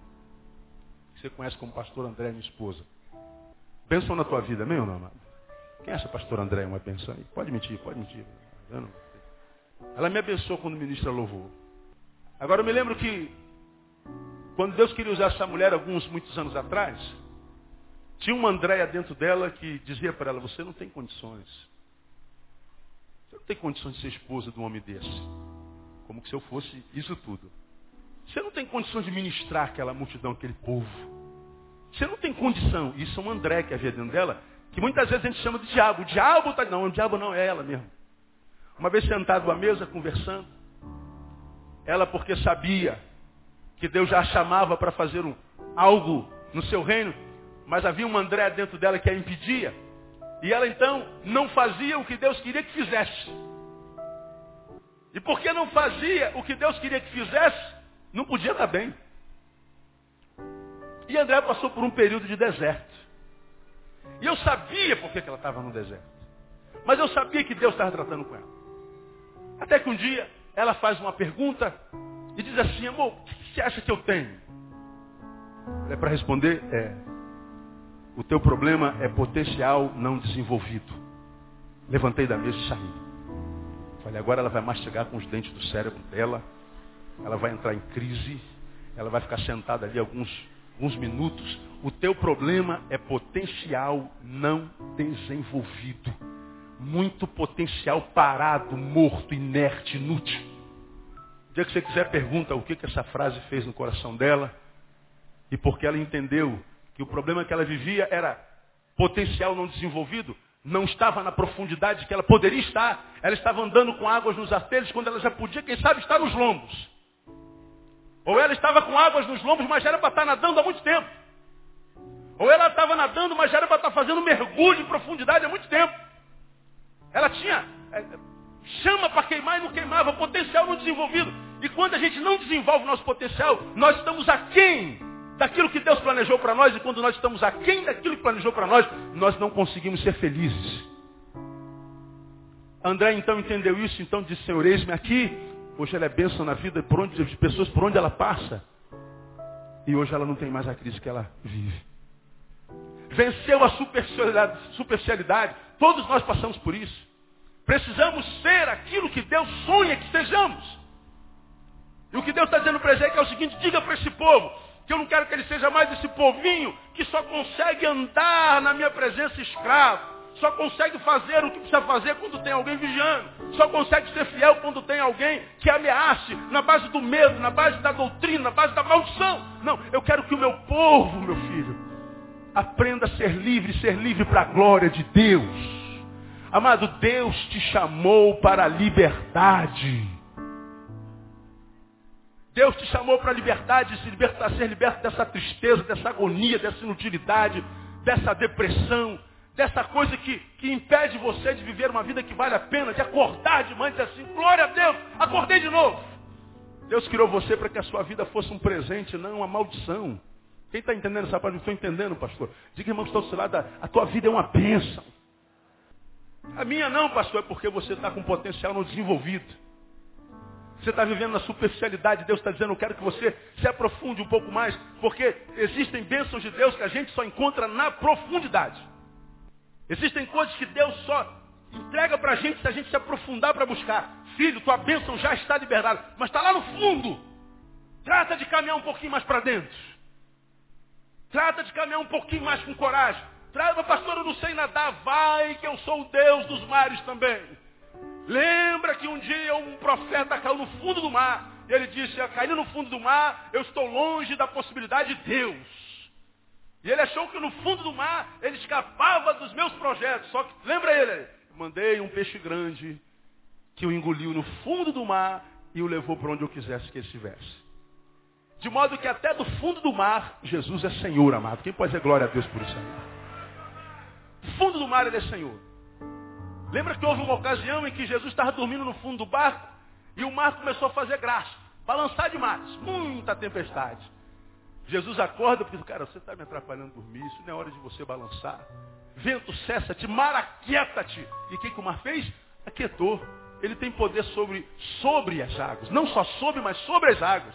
Que você conhece como pastor André, minha esposa. Bênção na tua vida, meu amado? Quem acha pastor André uma bênção aí? Pode mentir, pode mentir. Não... Ela me abençoou quando ministra louvor. Agora eu me lembro que quando Deus queria usar essa mulher alguns muitos anos atrás, Tinha uma Andréia dentro dela que dizia para ela, você não tem condições. Você não tem condições de ser esposa de um homem desse. Como se eu fosse isso tudo. Você não tem condições de ministrar aquela multidão, aquele povo. Você não tem condição. Isso é um André que havia dentro dela, que muitas vezes a gente chama de diabo. O diabo está. Não, o diabo não é ela mesmo. Uma vez sentado à mesa, conversando, ela porque sabia que Deus já a chamava para fazer um, algo no seu reino, mas havia um André dentro dela que a impedia. E ela então não fazia o que Deus queria que fizesse. E porque não fazia o que Deus queria que fizesse, não podia dar bem. E André passou por um período de deserto. E eu sabia por que ela estava no deserto. Mas eu sabia que Deus estava tratando com ela. Até que um dia ela faz uma pergunta e diz assim, amor, o que você acha que eu tenho? É para responder, é. O teu problema é potencial não desenvolvido. Levantei da mesa e saí. Falei, agora ela vai mastigar com os dentes do cérebro dela. Ela vai entrar em crise. Ela vai ficar sentada ali alguns, alguns minutos. O teu problema é potencial não desenvolvido. Muito potencial parado, morto, inerte, inútil. Dia que você quiser, pergunta o que, que essa frase fez no coração dela. E porque ela entendeu que o problema que ela vivia era potencial não desenvolvido, não estava na profundidade que ela poderia estar. Ela estava andando com águas nos artelhos quando ela já podia, quem sabe, estar nos lombos. Ou ela estava com águas nos lombos, mas já era para estar nadando há muito tempo. Ou ela estava nadando, mas já era para estar fazendo mergulho em profundidade há muito tempo. Ela tinha é, chama para queimar e não queimava, potencial não desenvolvido. E quando a gente não desenvolve o nosso potencial, nós estamos aquém daquilo que Deus planejou para nós, e quando nós estamos aquém daquilo que planejou para nós, nós não conseguimos ser felizes. André então entendeu isso, então disse, Senhor, eis-me aqui. Hoje ela é bênção na vida por onde, de pessoas por onde ela passa. E hoje ela não tem mais a crise que ela vive. Venceu a superficialidade, superficialidade. Todos nós passamos por isso. Precisamos ser aquilo que Deus sonha que sejamos. E o que Deus está dizendo para Ezequiel é o seguinte, diga para esse povo, que eu não quero que ele seja mais esse povinho que só consegue andar na minha presença escravo. Só consegue fazer o que precisa fazer quando tem alguém vigiando. Só consegue ser fiel quando tem alguém que ameace na base do medo, na base da doutrina, na base da maldição. Não, eu quero que o meu povo, meu filho, aprenda a ser livre, ser livre para a glória de Deus. Amado, Deus te chamou para a liberdade. Deus te chamou para a liberdade, se libertar, ser liberto dessa tristeza, dessa agonia, dessa inutilidade, dessa depressão, dessa coisa que, que impede você de viver uma vida que vale a pena, de acordar de manhã e dizer assim, glória a Deus, acordei de novo. Deus criou você para que a sua vida fosse um presente, não uma maldição. Quem está entendendo essa parte? Não estou entendendo, pastor. Diga, irmão, que está ao seu lado, a tua vida é uma bênção. A minha não, pastor, é porque você está com potencial não desenvolvido. Você está vivendo na superficialidade. Deus está dizendo, eu quero que você se aprofunde um pouco mais, porque existem bênçãos de Deus que a gente só encontra na profundidade. Existem coisas que Deus só entrega para a gente se a gente se aprofundar para buscar. Filho, tua bênção já está liberada, mas está lá no fundo. Trata de caminhar um pouquinho mais para dentro. Trata de caminhar um pouquinho mais com coragem. Trata, pastor, eu não sei nadar. Vai que eu sou o Deus dos mares também. Lembra que um dia um profeta caiu no fundo do mar. E ele disse, caindo no fundo do mar, eu estou longe da possibilidade de Deus. E ele achou que no fundo do mar ele escapava dos meus projetos. Só que, lembra ele? Mandei um peixe grande que o engoliu no fundo do mar e o levou para onde eu quisesse que ele estivesse. De modo que até do fundo do mar, Jesus é Senhor, amado. Quem pode dizer glória a Deus por isso? Fundo do mar, ele é Senhor. Lembra que houve uma ocasião em que Jesus estava dormindo no fundo do barco e o mar começou a fazer graça, balançar demais, muita tempestade. Jesus acorda e diz, cara, você está me atrapalhando dormir, isso não é hora de você balançar. Vento, cessa-te, mar, aquieta-te. E o que, que o mar fez? Aquietou. Ele tem poder sobre, sobre as águas. Não só sobre, mas sobre as águas.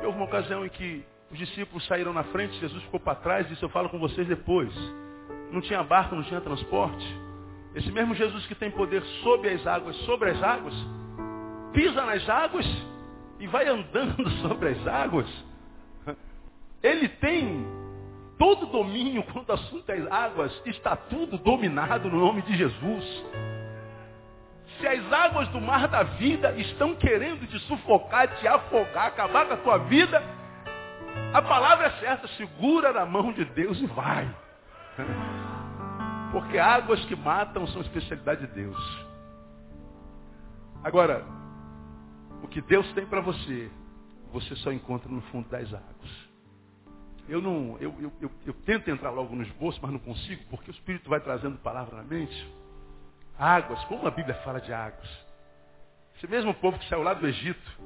E houve uma ocasião em que os discípulos saíram na frente, Jesus ficou para trás e disse, eu falo com vocês depois. Não tinha barco, não tinha transporte. Esse mesmo Jesus que tem poder sobre as águas, sobre as águas, pisa nas águas e vai andando sobre as águas. Ele tem todo domínio quanto ao assunto das águas, está tudo dominado no nome de Jesus. Se as águas do mar da vida estão querendo te sufocar, te afogar, acabar com a tua vida, a palavra é certa, segura na mão de Deus e vai. Porque águas que matam são especialidade de Deus. Agora, o que Deus tem para você, você só encontra no fundo das águas. Eu não, eu, eu, eu, eu, tento entrar logo no esboço, mas não consigo, porque o Espírito vai trazendo palavra na mente. Águas, como a Bíblia fala de águas. Esse mesmo povo que saiu lá do Egito,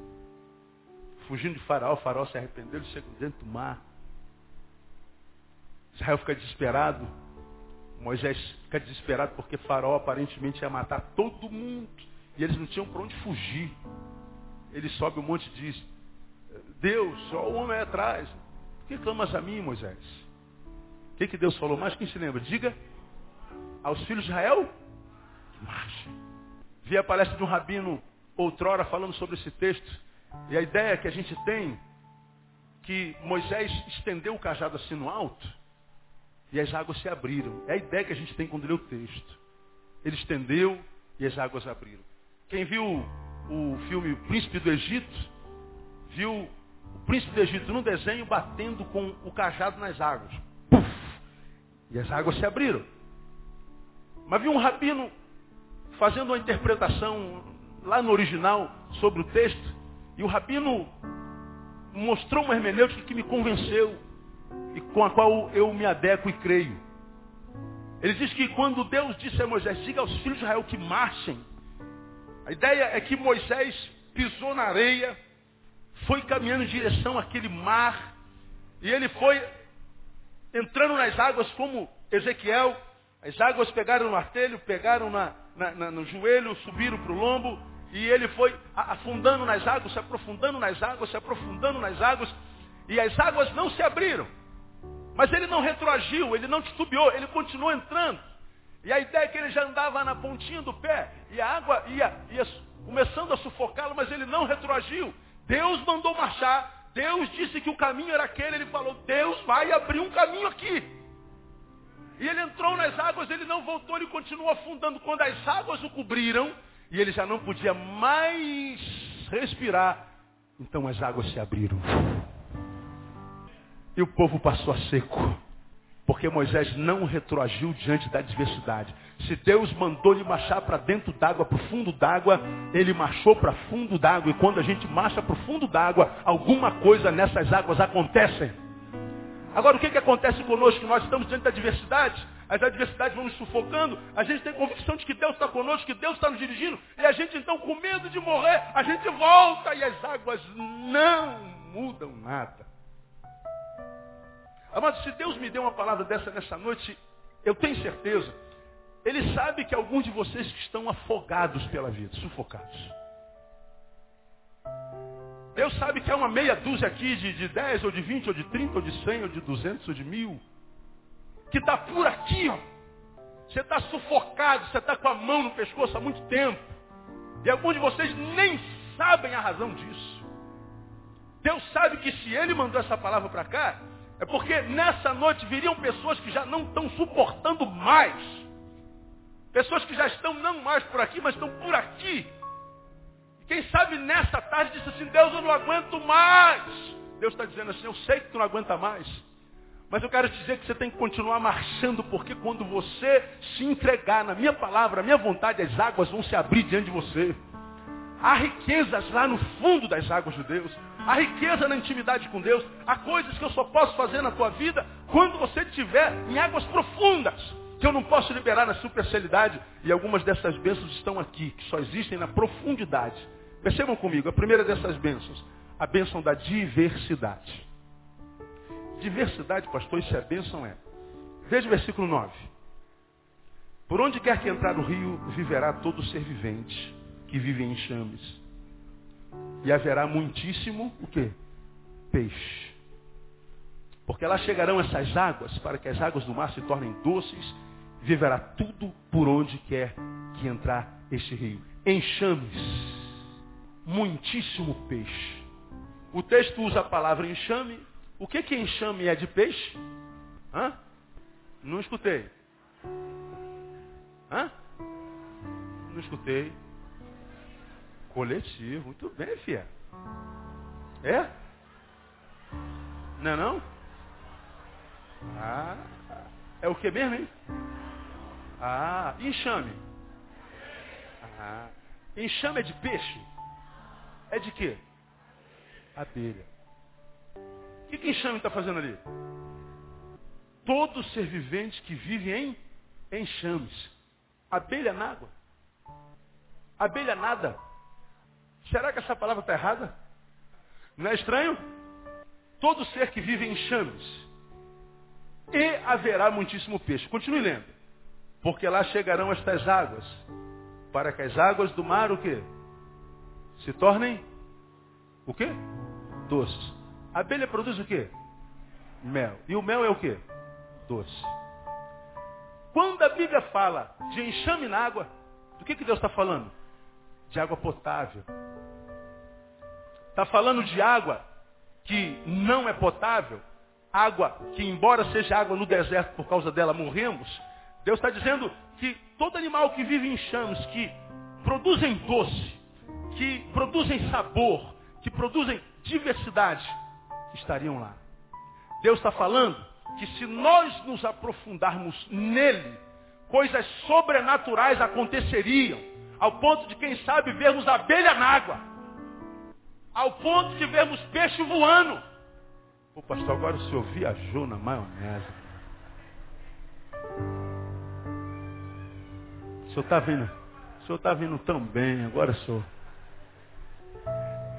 fugindo de faraó, o faraó se arrependeu, ele chegou dentro do mar. Israel fica desesperado. Moisés fica desesperado porque faraó aparentemente ia matar todo mundo. E eles não tinham para onde fugir. Ele sobe o monte e diz, Deus, só o homem é atrás. Por que clamas a mim, Moisés? O que, que Deus falou mais? Quem se lembra? Diga aos filhos de Israel, marcha. Vi a palestra de um rabino outrora falando sobre esse texto. E a ideia que a gente tem que Moisés estendeu o cajado assim no alto e as águas se abriram. É a ideia que a gente tem quando lê o texto. Ele estendeu e as águas abriram. Quem viu o filme Príncipe do Egito, viu o príncipe do Egito no desenho batendo com o cajado nas águas. Puf! E as águas se abriram. Mas viu um rabino fazendo uma interpretação lá no original sobre o texto. E o rabino mostrou uma hermenêutica que me convenceu e com a qual eu me adequo e creio. Ele diz que quando Deus disse a Moisés, diga aos filhos de Israel que marchem, a ideia é que Moisés pisou na areia, foi caminhando em direção àquele mar, e ele foi entrando nas águas como Ezequiel. As águas pegaram no artelho, pegaram na, na, na, no joelho, subiram para o lombo, e ele foi afundando nas águas, se aprofundando nas águas, se aprofundando nas águas, e as águas não se abriram. Mas ele não retroagiu, ele não titubeou, ele continuou entrando. E a ideia é que ele já andava na pontinha do pé, e a água ia, ia começando a sufocá-lo, mas ele não retroagiu. Deus mandou marchar. Deus disse que o caminho era aquele. Ele falou, Deus vai abrir um caminho aqui. E ele entrou nas águas, ele não voltou, ele continuou afundando. Quando as águas o cobriram, e ele já não podia mais respirar, então as águas se abriram. E o povo passou a seco. Porque Moisés não retroagiu diante da adversidade. Se Deus mandou ele marchar para dentro d'água, para o fundo d'água, ele marchou para fundo d'água. E quando a gente marcha para o fundo d'água, alguma coisa nessas águas acontece. Agora, o que, que acontece conosco? Nós estamos diante da adversidade, as adversidades vão nos sufocando, a gente tem convicção de que Deus está conosco, que Deus está nos dirigindo, e a gente então, com medo de morrer, a gente volta e as águas não mudam nada. Amado, se Deus me deu uma palavra dessa nessa noite, eu tenho certeza. Ele sabe que alguns de vocês que estão afogados pela vida, sufocados. Deus sabe que é uma meia dúzia aqui de, de 10, ou de 20, ou de 30, ou de 100, ou de 200, ou de mil. Que está por aqui, ó. Você está sufocado, você está com a mão no pescoço há muito tempo. E alguns de vocês nem sabem a razão disso. Deus sabe que se Ele mandou essa palavra para cá, é porque nessa noite viriam pessoas que já não estão suportando mais. Pessoas que já estão não mais por aqui, mas estão por aqui. E quem sabe nessa tarde disse assim, Deus, eu não aguento mais. Deus está dizendo assim, eu sei que tu não aguenta mais. Mas eu quero te dizer que você tem que continuar marchando, porque quando você se entregar na minha palavra, na minha vontade, as águas vão se abrir diante de você. Há riquezas lá no fundo das águas de Deus. Há riqueza na intimidade com Deus. Há coisas que eu só posso fazer na tua vida quando você estiver em águas profundas. Que eu não posso liberar na superficialidade. E algumas dessas bênçãos estão aqui, que só existem na profundidade. Percebam comigo, a primeira dessas bênçãos, a bênção da diversidade. Diversidade, pastor, isso é bênção, é. Veja o versículo 9. Por onde quer que entrar o rio, viverá todo ser vivente que vive em chames. E haverá muitíssimo o quê? Peixe. Porque lá chegarão essas águas para que as águas do mar se tornem doces. Viverá tudo por onde quer que entrar este rio. Enxames. Muitíssimo peixe. O texto usa a palavra enxame. O que que enxame é de peixe? Hã? Não escutei. Hã? Não escutei. Coletivo. Muito bem, filha. É? Não é não? Ah, é o que mesmo, hein? Ah, enxame. Ah, enxame é de peixe? É de quê? Abelha. O que, que enxame está fazendo ali? Todo ser vivente que vive em enxames. Abelha na água. Abelha nada. Será que essa palavra está errada? Não é estranho? Todo ser que vive em enxames. E haverá muitíssimo peixe. Continue lendo. Porque lá chegarão estas águas. Para que as águas do mar o quê? Se tornem o quê? Doces. A abelha produz o quê? Mel. E o mel é o quê? Doce. Quando a Bíblia fala de enxame na água, do que, que Deus está falando? De água potável. Está falando de água que não é potável, água que, embora seja água no deserto, por causa dela morremos. Deus está dizendo que todo animal que vive em chames, que produzem doce, que produzem sabor, que produzem diversidade, estariam lá. Deus está falando que se nós nos aprofundarmos nele, coisas sobrenaturais aconteceriam, ao ponto de, quem sabe, vermos abelha na água, ao ponto de vermos peixe voando. Ô pastor, agora o senhor viajou na maionese. O senhor está vindo, o senhor está vindo tão bem, agora senhor.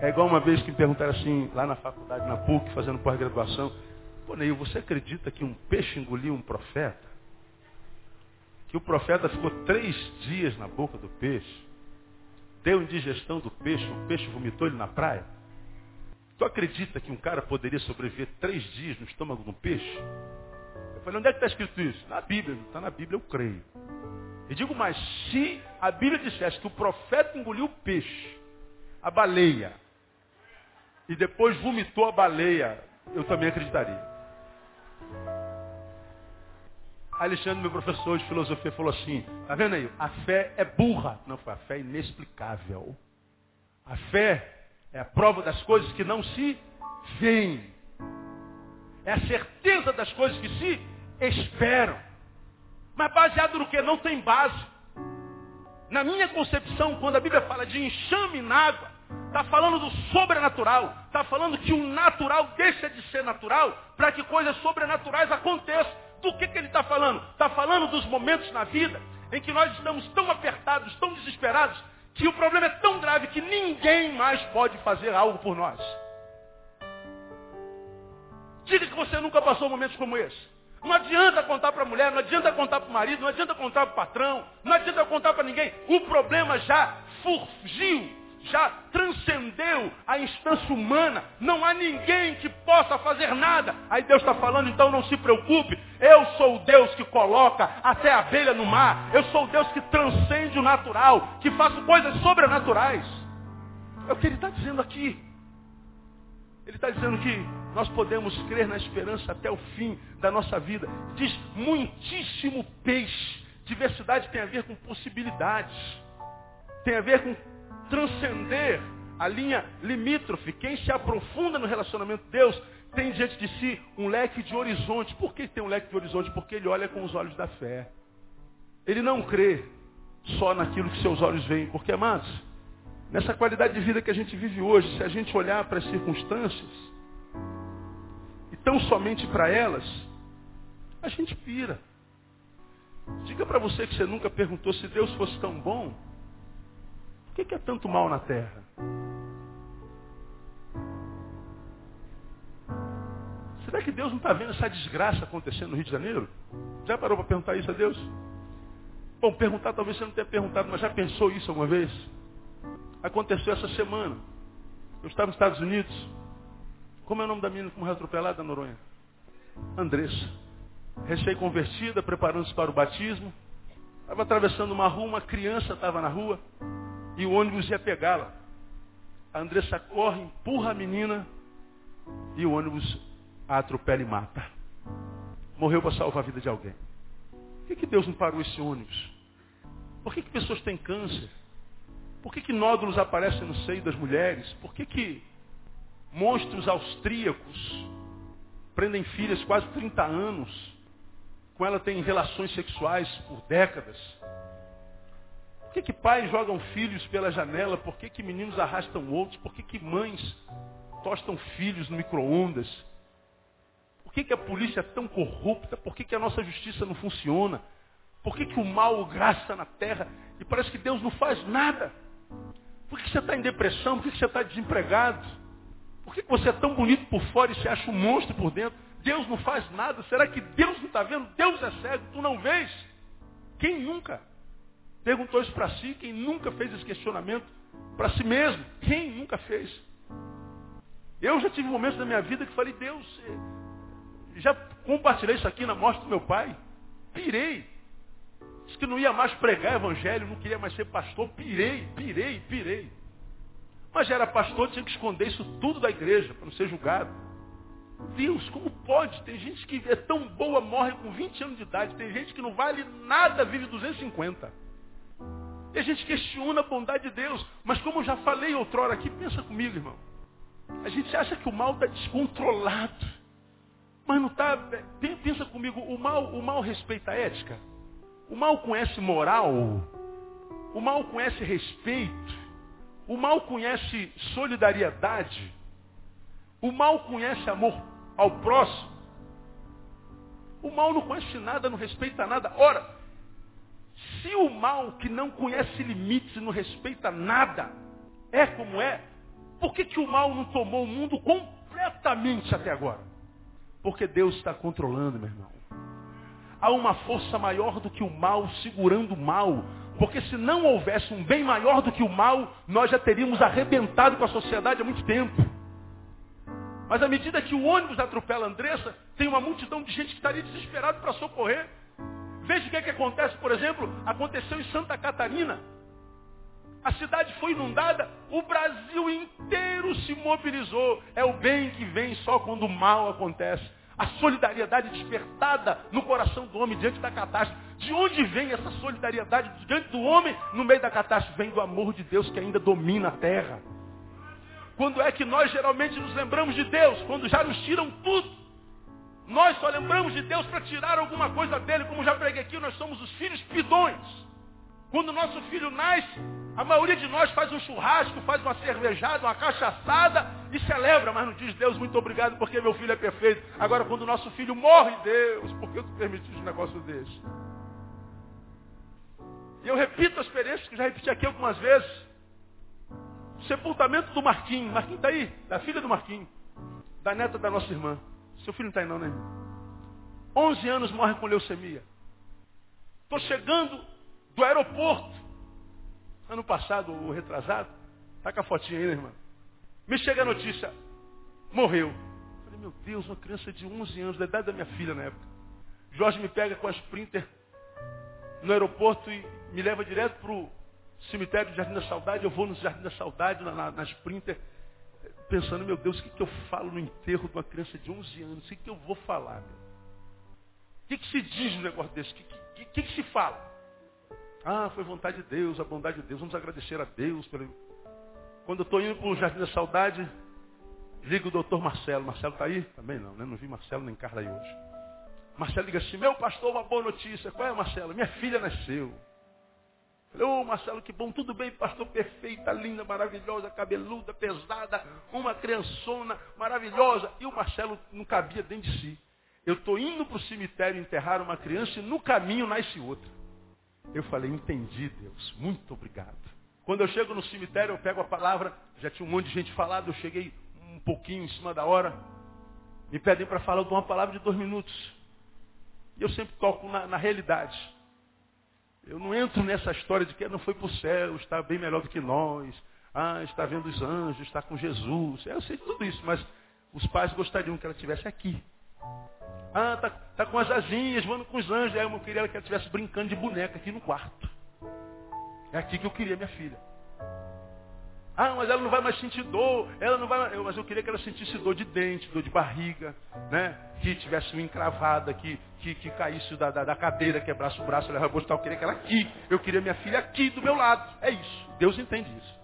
É igual uma vez que me perguntaram assim, lá na faculdade, na PUC, fazendo pós-graduação, pô Neil, você acredita que um peixe engoliu um profeta? Que o profeta ficou três dias na boca do peixe, deu indigestão do peixe, o peixe vomitou ele na praia? Tu acredita que um cara poderia sobreviver três dias no estômago de um peixe? Eu falei, onde é que está escrito isso? Na Bíblia, não está na Bíblia, eu creio. E digo mais, se a Bíblia dissesse que o profeta engoliu o peixe, a baleia, e depois vomitou a baleia, eu também acreditaria. Alexandre, meu professor de filosofia, falou assim, tá vendo aí? A fé é burra. Não, foi a fé inexplicável. A fé é a prova das coisas que não se veem. É a certeza das coisas que se esperam. Mas baseado no que? Não tem base. Na minha concepção, quando a Bíblia fala de enxame na água, Está falando do sobrenatural. Está falando que o natural deixa de ser natural para que coisas sobrenaturais aconteçam. Do que, que ele está falando? Está falando dos momentos na vida em que nós estamos tão apertados, tão desesperados, que o problema é tão grave que ninguém mais pode fazer algo por nós. Diga que você nunca passou momentos como esse. Não adianta contar para a mulher, não adianta contar para o marido, não adianta contar para o patrão, não adianta contar para ninguém. O problema já fugiu já transcendeu a instância humana. Não há ninguém que possa fazer nada. Aí Deus está falando, então não se preocupe. Eu sou o Deus que coloca até a abelha no mar. Eu sou o Deus que transcende o natural, que faço coisas sobrenaturais. É o que ele está dizendo aqui. Ele está dizendo que nós podemos crer na esperança até o fim da nossa vida. Diz muitíssimo peixe. Diversidade tem a ver com possibilidades. Tem a ver com transcender a linha limítrofe. Quem se aprofunda no relacionamento de Deus tem diante de si um leque de horizonte. Por que tem um leque de horizonte? Porque ele olha com os olhos da fé. Ele não crê só naquilo que seus olhos veem. Porque, amados, nessa qualidade de vida que a gente vive hoje, se a gente olhar para as circunstâncias, e tão somente para elas, a gente pira. Diga para você que você nunca perguntou se Deus fosse tão bom, que, que é tanto mal na terra? Será que Deus não está vendo essa desgraça acontecendo no Rio de Janeiro? Já parou para perguntar isso a Deus? Bom, perguntar talvez você não tenha perguntado, mas já pensou isso alguma vez? Aconteceu essa semana. Eu estava nos Estados Unidos. Como é o nome da menina que morreu atropelada, Noronha? Andressa. Recém-convertida, preparando-se para o batismo. Estava atravessando uma rua, uma criança estava na rua e o ônibus ia pegá-la. A Andressa corre, empurra a menina e o ônibus atropela e mata. morreu para salvar a vida de alguém. Por que, que Deus não parou esse ônibus? Por que, que pessoas têm câncer? Por que, que nódulos aparecem no seio das mulheres? Por que, que monstros austríacos prendem filhas quase 30 anos? Com ela tem relações sexuais por décadas? Por que, que pais jogam filhos pela janela? Por que, que meninos arrastam outros? Por que, que mães tostam filhos no micro-ondas? Que, que a polícia é tão corrupta? Por que, que a nossa justiça não funciona? Por que, que o mal graça na terra e parece que Deus não faz nada? Por que você está em depressão? Por que você está desempregado? Por que você é tão bonito por fora e se acha um monstro por dentro? Deus não faz nada. Será que Deus não está vendo? Deus é cego, tu não vês? Quem nunca perguntou isso para si? Quem nunca fez esse questionamento para si mesmo? Quem nunca fez? Eu já tive momentos da minha vida que falei, Deus, já compartilhei isso aqui na morte do meu pai. Pirei. Disse que não ia mais pregar evangelho, não queria mais ser pastor. Pirei, pirei, pirei. Mas já era pastor, tinha que esconder isso tudo da igreja, para não ser julgado. Deus, como pode? Tem gente que é tão boa, morre com 20 anos de idade. Tem gente que não vale nada, vive 250. E a gente questiona a bondade de Deus. Mas como eu já falei outrora aqui, pensa comigo, irmão. A gente acha que o mal está descontrolado. Mas não está. Pensa comigo, o mal, o mal respeita a ética? O mal conhece moral. O mal conhece respeito. O mal conhece solidariedade. O mal conhece amor ao próximo. O mal não conhece nada, não respeita nada. Ora, se o mal que não conhece limites não respeita nada é como é, por que, que o mal não tomou o mundo completamente até agora? Porque Deus está controlando, meu irmão há uma força maior do que o mal segurando o mal. Porque se não houvesse um bem maior do que o mal, nós já teríamos arrebentado com a sociedade há muito tempo. Mas à medida que o ônibus atropela a Andressa, tem uma multidão de gente que estaria desesperado para socorrer. Veja o que, é que acontece, por exemplo, aconteceu em Santa Catarina. A cidade foi inundada, o Brasil inteiro se mobilizou. É o bem que vem só quando o mal acontece a solidariedade despertada no coração do homem diante da catástrofe. De onde vem essa solidariedade diante do homem no meio da catástrofe? Vem do amor de Deus que ainda domina a terra. Quando é que nós geralmente nos lembramos de Deus? Quando já nos tiram tudo. Nós só lembramos de Deus para tirar alguma coisa dele, como já preguei aqui, nós somos os filhos pidões. Quando o nosso filho nasce, a maioria de nós faz um churrasco, faz uma cervejada, uma cachaçada e celebra, mas não diz Deus, muito obrigado porque meu filho é perfeito. Agora quando nosso filho morre, Deus, por que tu permitiste um negócio desse? E eu repito a experiência que já repeti aqui algumas vezes. O sepultamento do Marquinhos. Marquinhos está aí, da filha do Marquinhos. Da neta da nossa irmã. Seu filho não está aí não, né? 11 anos morre com leucemia. Estou chegando do aeroporto. Ano passado, o retrasado. Tá com a fotinha aí, né, irmã? Me chega a notícia. Morreu. Falei, meu Deus, uma criança de 11 anos, da idade da minha filha na época. Jorge me pega com a Sprinter no aeroporto e me leva direto para o cemitério do Jardim da Saudade. Eu vou no Jardim da Saudade, na, na, na Sprinter, pensando, meu Deus, o que, que eu falo no enterro de uma criança de 11 anos? O que, que eu vou falar? Meu? O que, que se diz no negócio desse? O que, que, que, que se fala? Ah, foi vontade de Deus, a bondade de Deus. Vamos agradecer a Deus. Pelo... Quando eu estou indo para o Jardim da Saudade, liga o doutor Marcelo. Marcelo está aí? Também não, né? Não vi Marcelo nem Carla aí hoje. Marcelo liga assim, meu pastor, uma boa notícia. Qual é, Marcelo? Minha filha nasceu. Falei, ô oh, Marcelo, que bom, tudo bem, pastor, perfeita, linda, maravilhosa, cabeluda, pesada, uma criançona maravilhosa. E o Marcelo não cabia dentro de si. Eu estou indo para o cemitério enterrar uma criança e no caminho nasce outra. Eu falei, entendi, Deus, muito obrigado. Quando eu chego no cemitério, eu pego a palavra, já tinha um monte de gente falado, eu cheguei um pouquinho em cima da hora. Me pedem para falar, dou uma palavra de dois minutos. E eu sempre toco na, na realidade. Eu não entro nessa história de que não foi para o céu, está bem melhor do que nós. Ah, está vendo os anjos, está com Jesus. Eu sei tudo isso, mas os pais gostariam que ela estivesse aqui. Ah, tá, tá com as asinhas, voando com os anjos. Aí eu queria que ela estivesse brincando de boneca aqui no quarto. É aqui que eu queria minha filha. Ah, mas ela não vai mais sentir dor, ela não vai. Eu, mas eu queria que ela sentisse dor de dente, dor de barriga, né? Que tivesse uma encravada, que, que, que caísse da, da, da cadeira, quebrasse o braço, leva para Eu queria que ela aqui. Eu queria minha filha aqui do meu lado. É isso. Deus entende isso.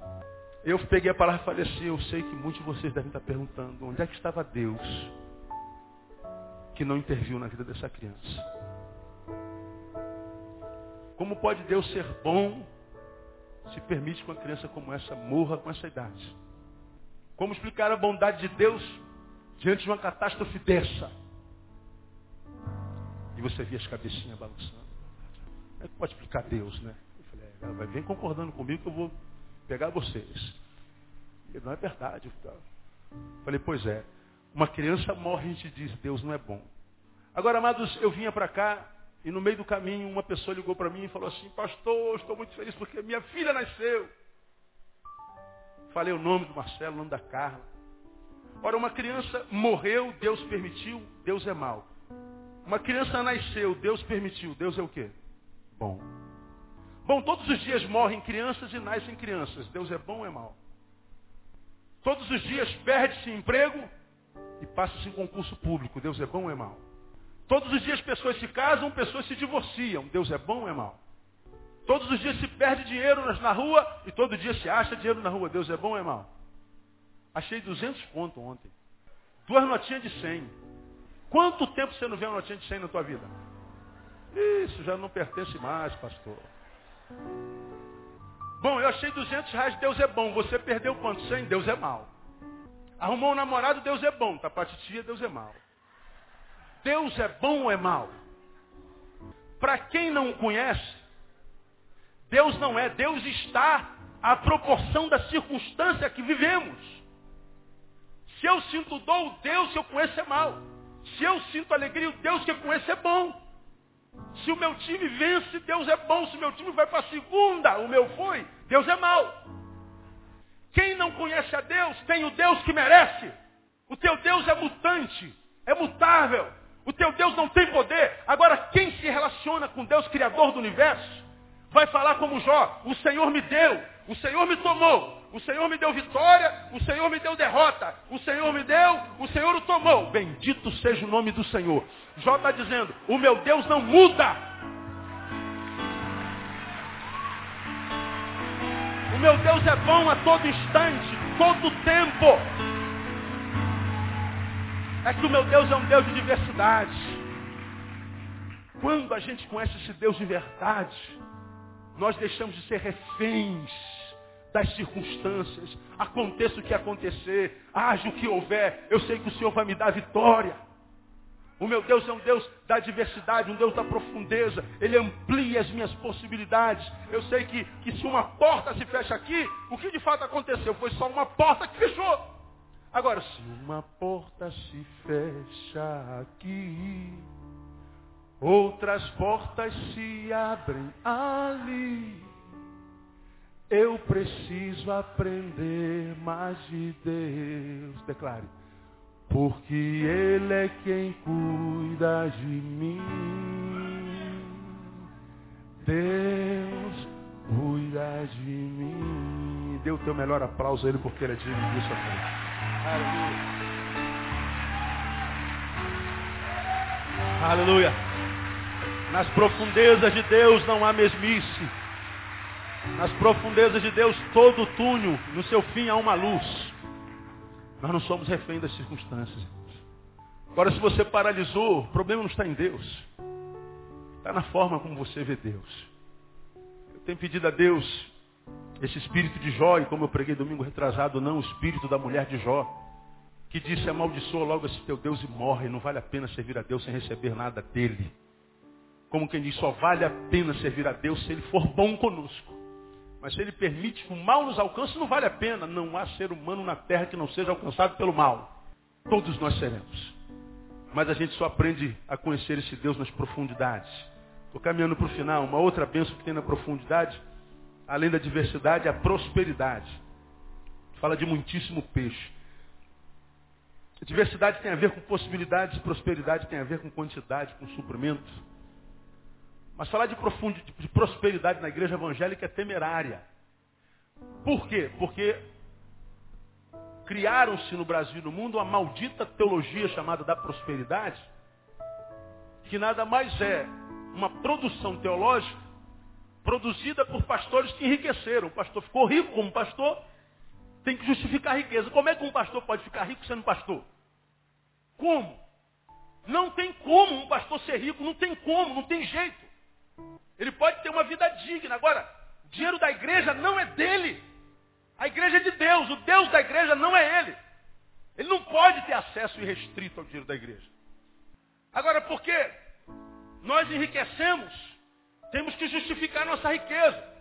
Eu peguei a palavra e falei assim, eu sei que muitos de vocês devem estar perguntando, onde é que estava Deus que não interviu na vida dessa criança? Como pode Deus ser bom se permite que uma criança como essa morra com essa idade? Como explicar a bondade de Deus diante de uma catástrofe dessa? E você via as cabecinhas balançando. Como é que pode explicar Deus, né? Eu falei, é, vai vem concordando comigo que eu vou pegar vocês. E não é verdade. Eu falei, pois é. Uma criança morre e a gente diz, Deus não é bom. Agora, amados, eu vinha para cá e no meio do caminho, uma pessoa ligou para mim e falou assim, pastor, estou muito feliz porque minha filha nasceu. Falei o nome do Marcelo, o nome da Carla. Ora, uma criança morreu, Deus permitiu, Deus é mau. Uma criança nasceu, Deus permitiu, Deus é o quê? Bom. Bom, todos os dias morrem crianças e nascem crianças. Deus é bom ou é mau? Todos os dias perde-se emprego e passa-se em concurso público. Deus é bom ou é mau? Todos os dias pessoas se casam, pessoas se divorciam. Deus é bom ou é mau? Todos os dias se perde dinheiro na rua e todo dia se acha dinheiro na rua. Deus é bom ou é mau? Achei 200 pontos ontem. Duas notinhas de 100. Quanto tempo você não vê uma notinha de 100 na tua vida? Isso já não pertence mais, pastor. Bom, eu achei 200 reais, Deus é bom. Você perdeu quanto? 100, Deus é mau. Arrumou um namorado, Deus é bom. Tá pra titia, Deus é mau. Deus é bom ou é mau? Para quem não conhece, Deus não é. Deus está à proporção da circunstância que vivemos. Se eu sinto dor, o Deus que eu conheço é mau. Se eu sinto alegria, o Deus que eu conheço é bom. Se o meu time vence, Deus é bom. Se o meu time vai para a segunda, o meu foi, Deus é mau. Quem não conhece a Deus, tem o Deus que merece. O teu Deus é mutante, é mutável. O teu Deus não tem poder. Agora, quem se relaciona com Deus, Criador do universo, vai falar como Jó: O Senhor me deu, o Senhor me tomou, o Senhor me deu vitória, o Senhor me deu derrota, o Senhor me deu, o Senhor o tomou. Bendito seja o nome do Senhor. Jó está dizendo: O meu Deus não muda. Meu Deus é bom a todo instante, todo tempo é que o meu Deus é um Deus de diversidade. Quando a gente conhece esse Deus de verdade, nós deixamos de ser reféns das circunstâncias. Aconteça o que acontecer, haja o que houver, eu sei que o Senhor vai me dar vitória. O meu Deus é um Deus da diversidade, um Deus da profundeza. Ele amplia as minhas possibilidades. Eu sei que, que se uma porta se fecha aqui, o que de fato aconteceu? Foi só uma porta que fechou. Agora, se uma porta se fecha aqui, outras portas se abrem ali. Eu preciso aprender mais de Deus. Declare. Porque Ele é quem cuida de mim. Deus cuida de mim. Dê o teu melhor aplauso a Ele porque Ele é digno disso. Aleluia. Aleluia. Nas profundezas de Deus não há mesmice. Nas profundezas de Deus todo túnel, no seu fim há uma luz. Nós não somos refém das circunstâncias. Agora, se você paralisou, o problema não está em Deus. Está na forma como você vê Deus. Eu tenho pedido a Deus esse espírito de Jó, e como eu preguei domingo retrasado, não o espírito da mulher de Jó, que disse, amaldiçoa logo esse teu Deus e morre, não vale a pena servir a Deus sem receber nada dele. Como quem diz, só vale a pena servir a Deus se ele for bom conosco. Mas se ele permite que o mal nos alcance, não vale a pena. Não há ser humano na terra que não seja alcançado pelo mal. Todos nós seremos. Mas a gente só aprende a conhecer esse Deus nas profundidades. Estou caminhando para o final. Uma outra bênção que tem na profundidade além da diversidade, a prosperidade. Fala de muitíssimo peixe. A diversidade tem a ver com possibilidades, prosperidade tem a ver com quantidade, com suprimento. Mas falar de, de prosperidade na igreja evangélica é temerária. Por quê? Porque criaram-se no Brasil e no mundo uma maldita teologia chamada da prosperidade, que nada mais é uma produção teológica produzida por pastores que enriqueceram. O pastor ficou rico como pastor, tem que justificar a riqueza. Como é que um pastor pode ficar rico sendo pastor? Como? Não tem como um pastor ser rico, não tem como, não tem jeito. Ele pode ter uma vida digna. Agora, o dinheiro da igreja não é dele. A igreja é de Deus. O Deus da igreja não é ele. Ele não pode ter acesso irrestrito ao dinheiro da igreja. Agora, porque nós enriquecemos, temos que justificar nossa riqueza.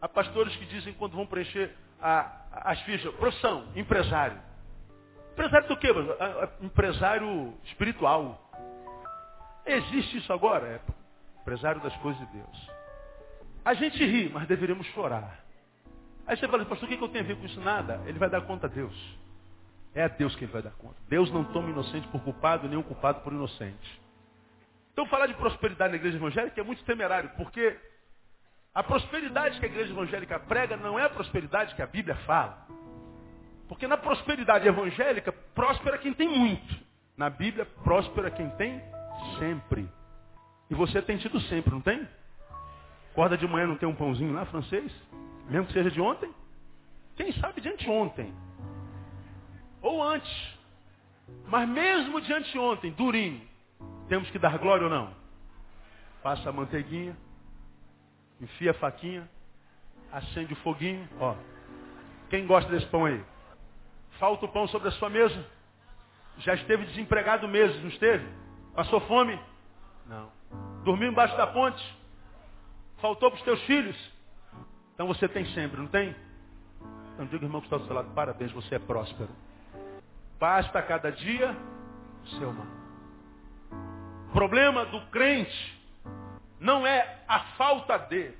Há pastores que dizem quando vão preencher a, as fichas, profissão, empresário. Empresário do quê? Empresário espiritual. Existe isso agora? É empresário das coisas de Deus. A gente ri, mas deveríamos chorar. Aí você fala, pastor, o que eu tenho a ver com isso? Nada. Ele vai dar conta a Deus. É a Deus que ele vai dar conta. Deus não toma inocente por culpado, nem o culpado por inocente. Então falar de prosperidade na igreja evangélica é muito temerário, porque a prosperidade que a igreja evangélica prega não é a prosperidade que a Bíblia fala. Porque na prosperidade evangélica, próspera quem tem muito. Na Bíblia, próspera quem tem sempre. E você tem tido sempre, não tem? Acorda de manhã não tem um pãozinho lá, francês? Mesmo que seja de ontem? Quem sabe de anteontem? Ou antes. Mas mesmo de anteontem, durinho, temos que dar glória ou não? Passa a manteiguinha, enfia a faquinha, acende o foguinho, ó. Quem gosta desse pão aí? Falta o pão sobre a sua mesa? Já esteve desempregado meses, não esteve? Passou fome? Não. Dormiu embaixo da ponte? Faltou para os teus filhos? Então você tem sempre, não tem? Então diga, irmão que está do seu lado, parabéns, você é próspero. Basta cada dia o seu mal. O problema do crente não é a falta de.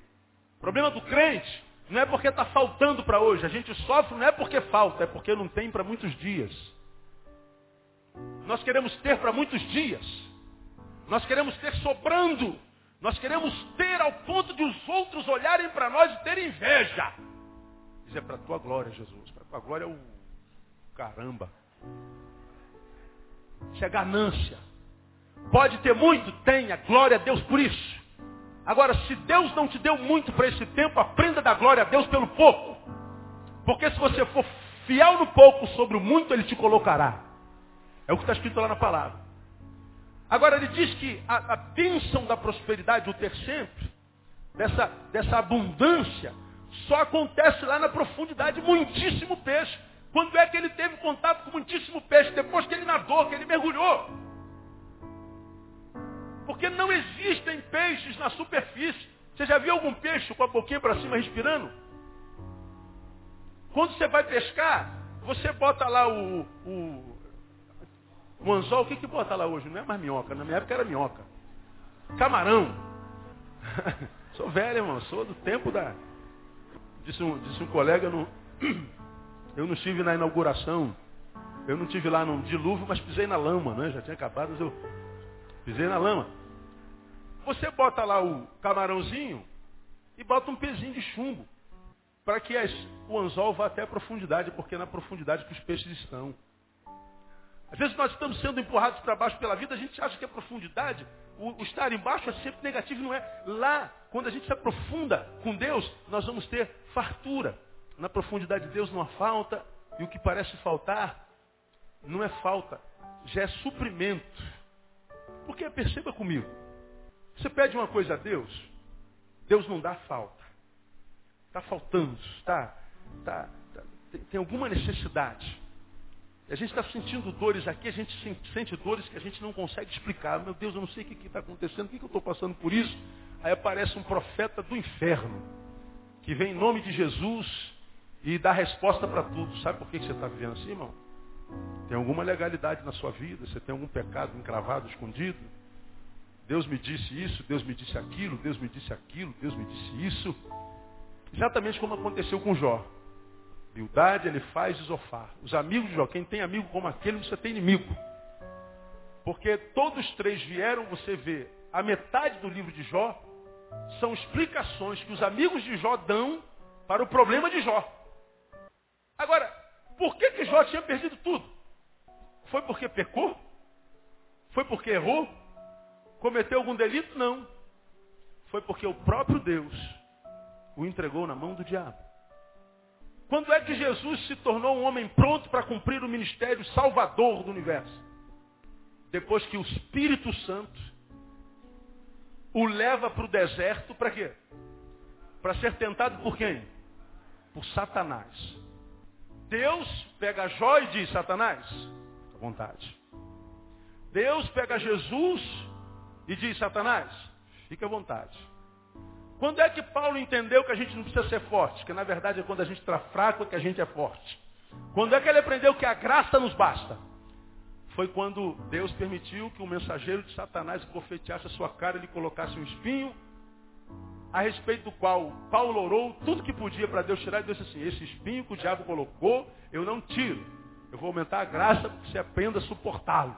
O problema do crente não é porque está faltando para hoje. A gente sofre não é porque falta, é porque não tem para muitos dias. Nós queremos ter para muitos dias. Nós queremos ter sobrando. Nós queremos ter ao ponto de os outros olharem para nós e terem inveja. Isso é para a tua glória, Jesus. Para a tua glória é o caramba. Isso é ganância. Pode ter muito? Tenha. Glória a Deus por isso. Agora, se Deus não te deu muito para esse tempo, aprenda a dar glória a Deus pelo pouco. Porque se você for fiel no pouco sobre o muito, Ele te colocará. É o que está escrito lá na palavra. Agora, ele diz que a, a bênção da prosperidade, o ter sempre, dessa, dessa abundância, só acontece lá na profundidade, muitíssimo peixe. Quando é que ele teve contato com muitíssimo peixe? Depois que ele nadou, que ele mergulhou. Porque não existem peixes na superfície. Você já viu algum peixe com a boquinha para cima respirando? Quando você vai pescar, você bota lá o, o, o anzol. O que, que bota lá hoje? Não é mais minhoca. Na minha época era minhoca. Camarão. sou velho, irmão. Sou do tempo da... Disse um, disse um colega, no... eu não estive na inauguração. Eu não estive lá no dilúvio, mas pisei na lama, né? Já tinha acabado, mas eu Pisei na lama. Você bota lá o camarãozinho e bota um pezinho de chumbo. Para que as, o anzol vá até a profundidade, porque é na profundidade que os peixes estão. Às vezes nós estamos sendo empurrados para baixo pela vida, a gente acha que a profundidade, o, o estar embaixo é sempre negativo, não é? Lá, quando a gente se aprofunda com Deus, nós vamos ter fartura. Na profundidade de Deus não há falta, e o que parece faltar não é falta, já é suprimento. Porque perceba comigo, você pede uma coisa a Deus, Deus não dá falta. Está faltando, está, tá, tá, tem, tem alguma necessidade. A gente está sentindo dores aqui, a gente sente dores que a gente não consegue explicar. Meu Deus, eu não sei o que está acontecendo, o que, que eu estou passando por isso. Aí aparece um profeta do inferno, que vem em nome de Jesus e dá resposta para tudo. Sabe por que você está vivendo assim, irmão? Tem alguma legalidade na sua vida? Você tem algum pecado encravado, escondido? Deus me disse isso, Deus me disse aquilo, Deus me disse aquilo, Deus me disse isso. Exatamente como aconteceu com Jó. Bildade ele faz Isofar. Os amigos de Jó, quem tem amigo como aquele, você tem inimigo. Porque todos três vieram, você vê, a metade do livro de Jó são explicações que os amigos de Jó dão para o problema de Jó. Agora, Por que, que Jó tinha perdido tudo? Foi porque pecou? Foi porque errou? Cometeu algum delito? Não. Foi porque o próprio Deus o entregou na mão do diabo. Quando é que Jesus se tornou um homem pronto para cumprir o ministério salvador do universo? Depois que o Espírito Santo o leva para o deserto para quê? Para ser tentado por quem? Por Satanás. Deus pega Jó e diz, Satanás, à vontade. Deus pega Jesus e diz, Satanás, fique à vontade. Quando é que Paulo entendeu que a gente não precisa ser forte? Que na verdade é quando a gente está fraco que a gente é forte. Quando é que ele aprendeu que a graça nos basta? Foi quando Deus permitiu que o mensageiro de Satanás profetiasse a sua cara e lhe colocasse um espinho, a respeito do qual Paulo orou tudo que podia para Deus tirar e disse assim, esse espinho que o diabo colocou, eu não tiro. Eu vou aumentar a graça para que você aprenda a suportá-lo.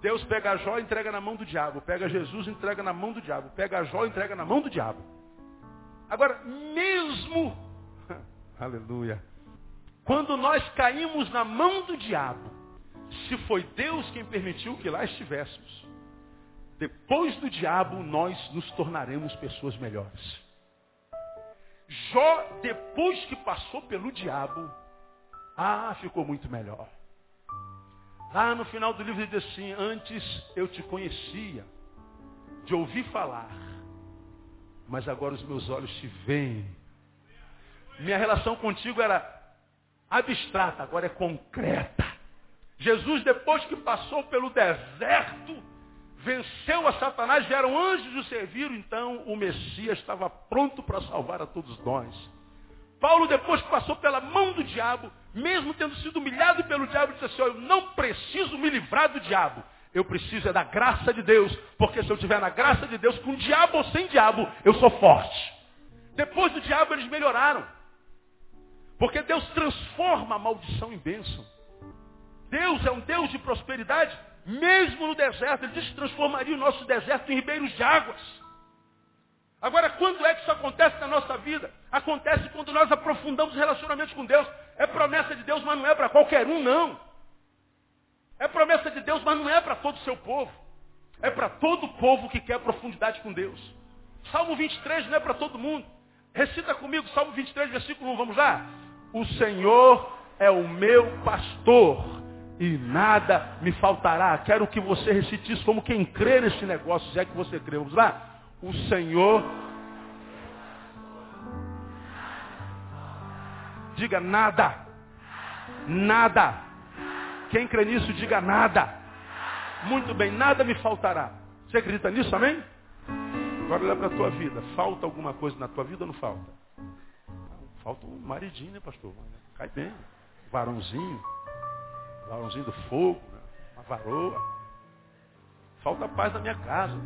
Deus pega Jó e entrega na mão do diabo. Pega Jesus e entrega na mão do diabo. Pega Jó e entrega na mão do diabo. Agora, mesmo, aleluia, quando nós caímos na mão do diabo, se foi Deus quem permitiu que lá estivéssemos, depois do diabo nós nos tornaremos pessoas melhores. Jó, depois que passou pelo diabo, ah, ficou muito melhor. Lá no final do livro ele diz assim, antes eu te conhecia, de ouvir falar, mas agora os meus olhos te veem. Minha relação contigo era abstrata, agora é concreta. Jesus, depois que passou pelo deserto, venceu a Satanás, vieram anjos o serviram, então o Messias estava pronto para salvar a todos nós. Paulo, depois que passou pela mão do diabo, mesmo tendo sido humilhado pelo diabo, disse assim, eu não preciso me livrar do diabo. Eu preciso é da graça de Deus, porque se eu estiver na graça de Deus, com diabo ou sem diabo, eu sou forte. Depois do diabo eles melhoraram. Porque Deus transforma a maldição em bênção. Deus é um Deus de prosperidade, mesmo no deserto. Ele disse que transformaria o nosso deserto em ribeiros de águas. Agora, quando é que isso acontece na nossa vida? Acontece quando nós aprofundamos relacionamentos com Deus. É promessa de Deus, mas não é para qualquer um, não. É promessa de Deus, mas não é para todo o seu povo. É para todo o povo que quer profundidade com Deus. Salmo 23 não é para todo mundo. Recita comigo, Salmo 23, versículo 1, vamos lá? O Senhor é o meu pastor e nada me faltará. Quero que você recite isso como quem crê nesse negócio, se é que você crê. Vamos lá? O Senhor. Diga nada. Nada. Quem crê nisso, diga nada. Muito bem, nada me faltará. Você acredita nisso, amém? Agora olha para a tua vida. Falta alguma coisa na tua vida ou não falta? Falta um maridinho, né, pastor? Cai bem. Varãozinho varãozinho do fogo, né? uma varoa. Falta paz na minha casa.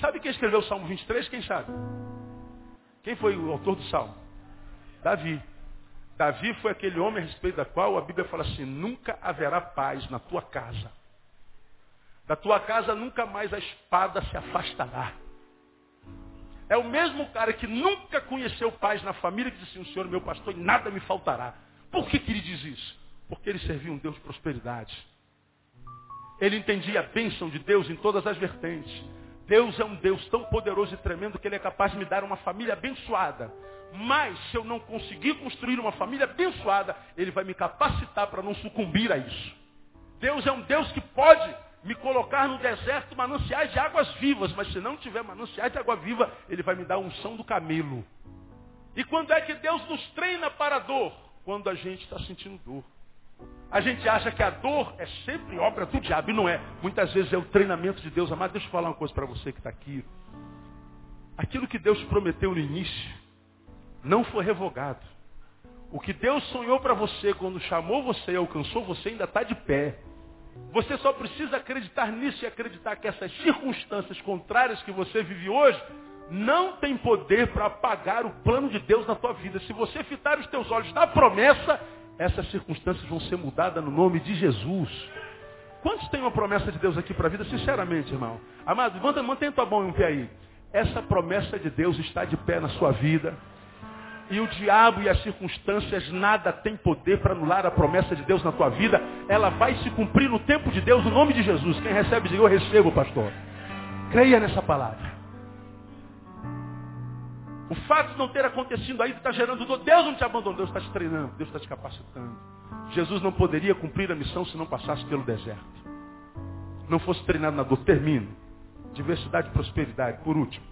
Sabe quem escreveu o Salmo 23? Quem sabe? Quem foi o autor do Salmo? Davi. Davi foi aquele homem a respeito da qual a Bíblia fala assim, nunca haverá paz na tua casa. Da tua casa nunca mais a espada se afastará. É o mesmo cara que nunca conheceu paz na família que disse assim, o Senhor meu pastor e nada me faltará. Por que, que ele diz isso? Porque ele servia um Deus de prosperidade. Ele entendia a bênção de Deus em todas as vertentes. Deus é um Deus tão poderoso e tremendo que Ele é capaz de me dar uma família abençoada. Mas se eu não conseguir construir uma família abençoada, Ele vai me capacitar para não sucumbir a isso. Deus é um Deus que pode me colocar no deserto mananciais de águas vivas, mas se não tiver mananciais de água viva, Ele vai me dar unção do camelo. E quando é que Deus nos treina para a dor? Quando a gente está sentindo dor. A gente acha que a dor é sempre obra do diabo, e não é. Muitas vezes é o treinamento de Deus. Amado, deixa eu falar uma coisa para você que está aqui. Aquilo que Deus prometeu no início não foi revogado. O que Deus sonhou para você quando chamou você e alcançou você ainda está de pé. Você só precisa acreditar nisso e acreditar que essas circunstâncias contrárias que você vive hoje não tem poder para apagar o plano de Deus na tua vida. Se você fitar os teus olhos na promessa, essas circunstâncias vão ser mudadas no nome de Jesus. Quantos têm uma promessa de Deus aqui para a vida? Sinceramente, irmão. Amado, mantenha tua mão em um pé aí. Essa promessa de Deus está de pé na sua vida. E o diabo e as circunstâncias nada tem poder para anular a promessa de Deus na tua vida. Ela vai se cumprir no tempo de Deus, no nome de Jesus. Quem recebe, diga, eu recebo, pastor. Creia nessa palavra. O fato de não ter acontecido aí está gerando dor. Deus não te abandonou, Deus está te treinando, Deus está te capacitando. Jesus não poderia cumprir a missão se não passasse pelo deserto. Não fosse treinado na dor. Termino. Diversidade e prosperidade. Por último.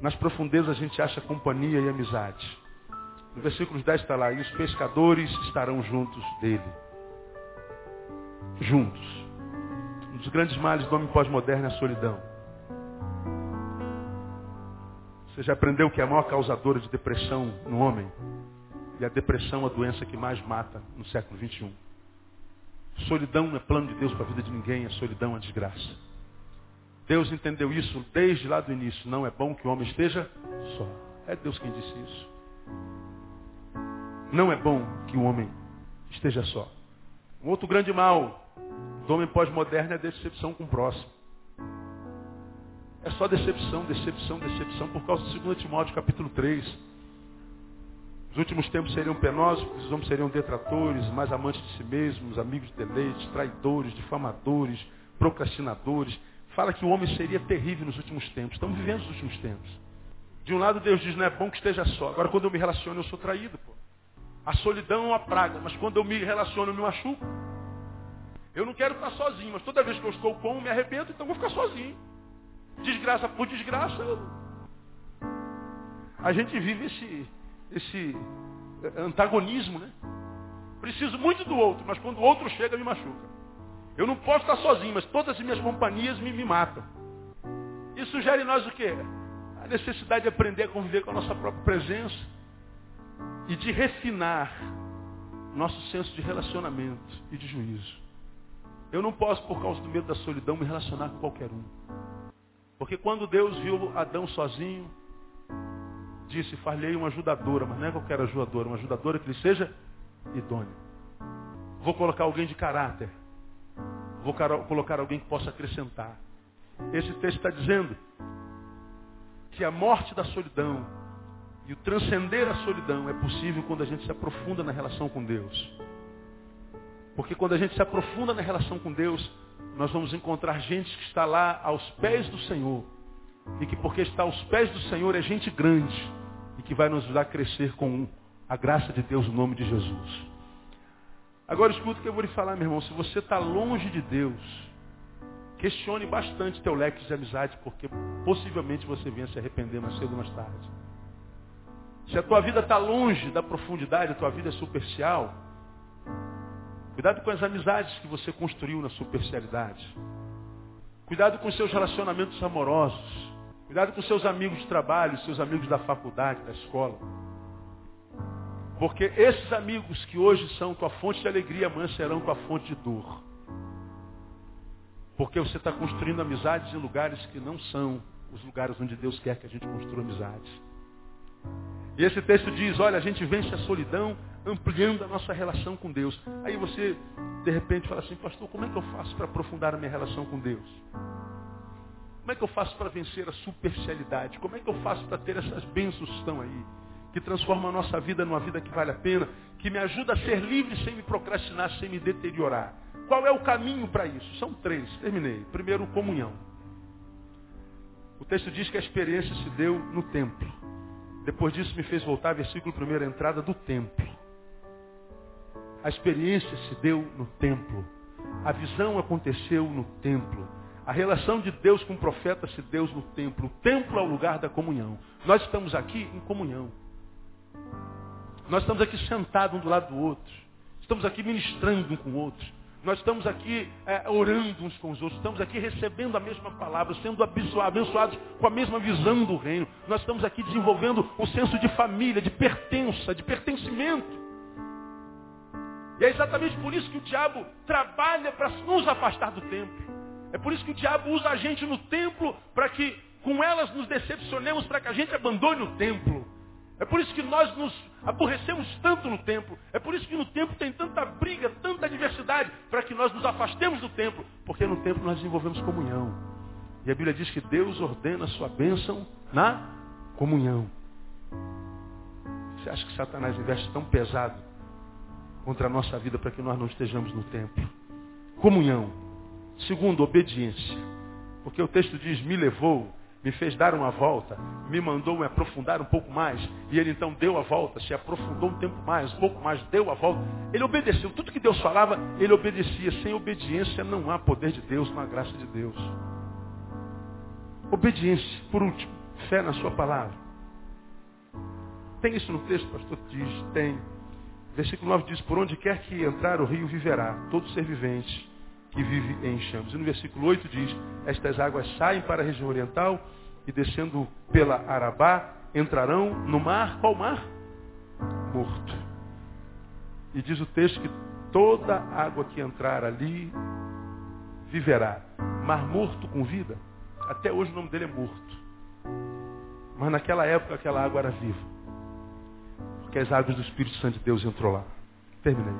Nas profundezas a gente acha companhia e amizade. No versículo 10 está lá, e os pescadores estarão juntos dele. Juntos. Um dos grandes males do homem pós-moderno é a solidão. Você já aprendeu que é a maior causadora de depressão no homem? E a depressão é a doença que mais mata no século 21. Solidão não é plano de Deus para a vida de ninguém, a solidão é a desgraça. Deus entendeu isso desde lá do início. Não é bom que o homem esteja só. É Deus quem disse isso. Não é bom que o homem esteja só. Um outro grande mal do homem pós-moderno é a decepção com o próximo. É só decepção, decepção, decepção, por causa do 2 Timóteo capítulo 3. Os últimos tempos seriam penosos, os homens seriam detratores, mais amantes de si mesmos, amigos de deleites, traidores, difamadores, procrastinadores, fala que o homem seria terrível nos últimos tempos. Estamos vivendo os últimos tempos. De um lado Deus diz, não é bom que esteja só. Agora quando eu me relaciono eu sou traído. Pô. A solidão é uma praga, mas quando eu me relaciono eu me machuco. Eu não quero estar sozinho, mas toda vez que eu estou com, me arrebento, então eu vou ficar sozinho. Desgraça por desgraça. A gente vive esse, esse antagonismo, né? Preciso muito do outro, mas quando o outro chega me machuca. Eu não posso estar sozinho, mas todas as minhas companhias me, me matam. Isso sugere em nós o quê? A necessidade de aprender a conviver com a nossa própria presença e de refinar nosso senso de relacionamento e de juízo. Eu não posso, por causa do medo da solidão, me relacionar com qualquer um. Porque quando Deus viu Adão sozinho, disse, falhei uma ajudadora, mas não é qualquer ajudadora, uma ajudadora que lhe seja idônea. Vou colocar alguém de caráter, Vou colocar alguém que possa acrescentar. Esse texto está dizendo que a morte da solidão e o transcender a solidão é possível quando a gente se aprofunda na relação com Deus. Porque quando a gente se aprofunda na relação com Deus, nós vamos encontrar gente que está lá aos pés do Senhor. E que porque está aos pés do Senhor é gente grande. E que vai nos ajudar a crescer com a graça de Deus no nome de Jesus. Agora escuta o que eu vou lhe falar, meu irmão. Se você está longe de Deus, questione bastante teu leque de amizade, porque possivelmente você venha se arrepender mais cedo ou mais tarde. Se a tua vida está longe da profundidade, a tua vida é superficial, cuidado com as amizades que você construiu na superficialidade. Cuidado com seus relacionamentos amorosos. Cuidado com seus amigos de trabalho, seus amigos da faculdade, da escola. Porque esses amigos que hoje são tua fonte de alegria, amanhã serão tua fonte de dor. Porque você está construindo amizades em lugares que não são os lugares onde Deus quer que a gente construa amizades. E esse texto diz, olha, a gente vence a solidão ampliando a nossa relação com Deus. Aí você, de repente, fala assim, pastor, como é que eu faço para aprofundar a minha relação com Deus? Como é que eu faço para vencer a superficialidade? Como é que eu faço para ter essas bênçãos que estão aí? que transforma a nossa vida numa vida que vale a pena, que me ajuda a ser livre sem me procrastinar, sem me deteriorar. Qual é o caminho para isso? São três. Terminei. Primeiro, comunhão. O texto diz que a experiência se deu no templo. Depois disso me fez voltar, versículo 1, a entrada do templo. A experiência se deu no templo. A visão aconteceu no templo. A relação de Deus com o profeta se deu no templo. O templo é o lugar da comunhão. Nós estamos aqui em comunhão. Nós estamos aqui sentados um do lado do outro. Estamos aqui ministrando um com o outro. Nós estamos aqui é, orando uns com os outros. Estamos aqui recebendo a mesma palavra, sendo abençoados com a mesma visão do reino. Nós estamos aqui desenvolvendo o senso de família, de pertença, de pertencimento. E é exatamente por isso que o diabo trabalha para nos afastar do templo. É por isso que o diabo usa a gente no templo para que com elas nos decepcionemos, para que a gente abandone o templo. É por isso que nós nos aborrecemos tanto no templo. É por isso que no templo tem tanta briga, tanta diversidade, para que nós nos afastemos do templo. Porque no templo nós desenvolvemos comunhão. E a Bíblia diz que Deus ordena a sua bênção na comunhão. Você acha que Satanás investe tão pesado contra a nossa vida para que nós não estejamos no templo? Comunhão. Segundo, obediência. Porque o texto diz, me levou, me fez dar uma volta, me mandou me aprofundar um pouco mais, e ele então deu a volta, se aprofundou um tempo mais, um pouco mais, deu a volta. Ele obedeceu. Tudo que Deus falava, ele obedecia. Sem obediência não há poder de Deus, não há graça de Deus. Obediência, por último, fé na sua palavra. Tem isso no texto, pastor? Diz, tem. Versículo 9 diz, por onde quer que entrar o rio viverá, todo ser vivente que vive em chamas. E no versículo 8 diz, estas águas saem para a região oriental e descendo pela Arabá, entrarão no mar, qual mar? Morto. E diz o texto que toda água que entrar ali viverá. Mar morto com vida. Até hoje o nome dele é morto. Mas naquela época aquela água era viva. Porque as águas do Espírito Santo de Deus entrou lá. Terminei.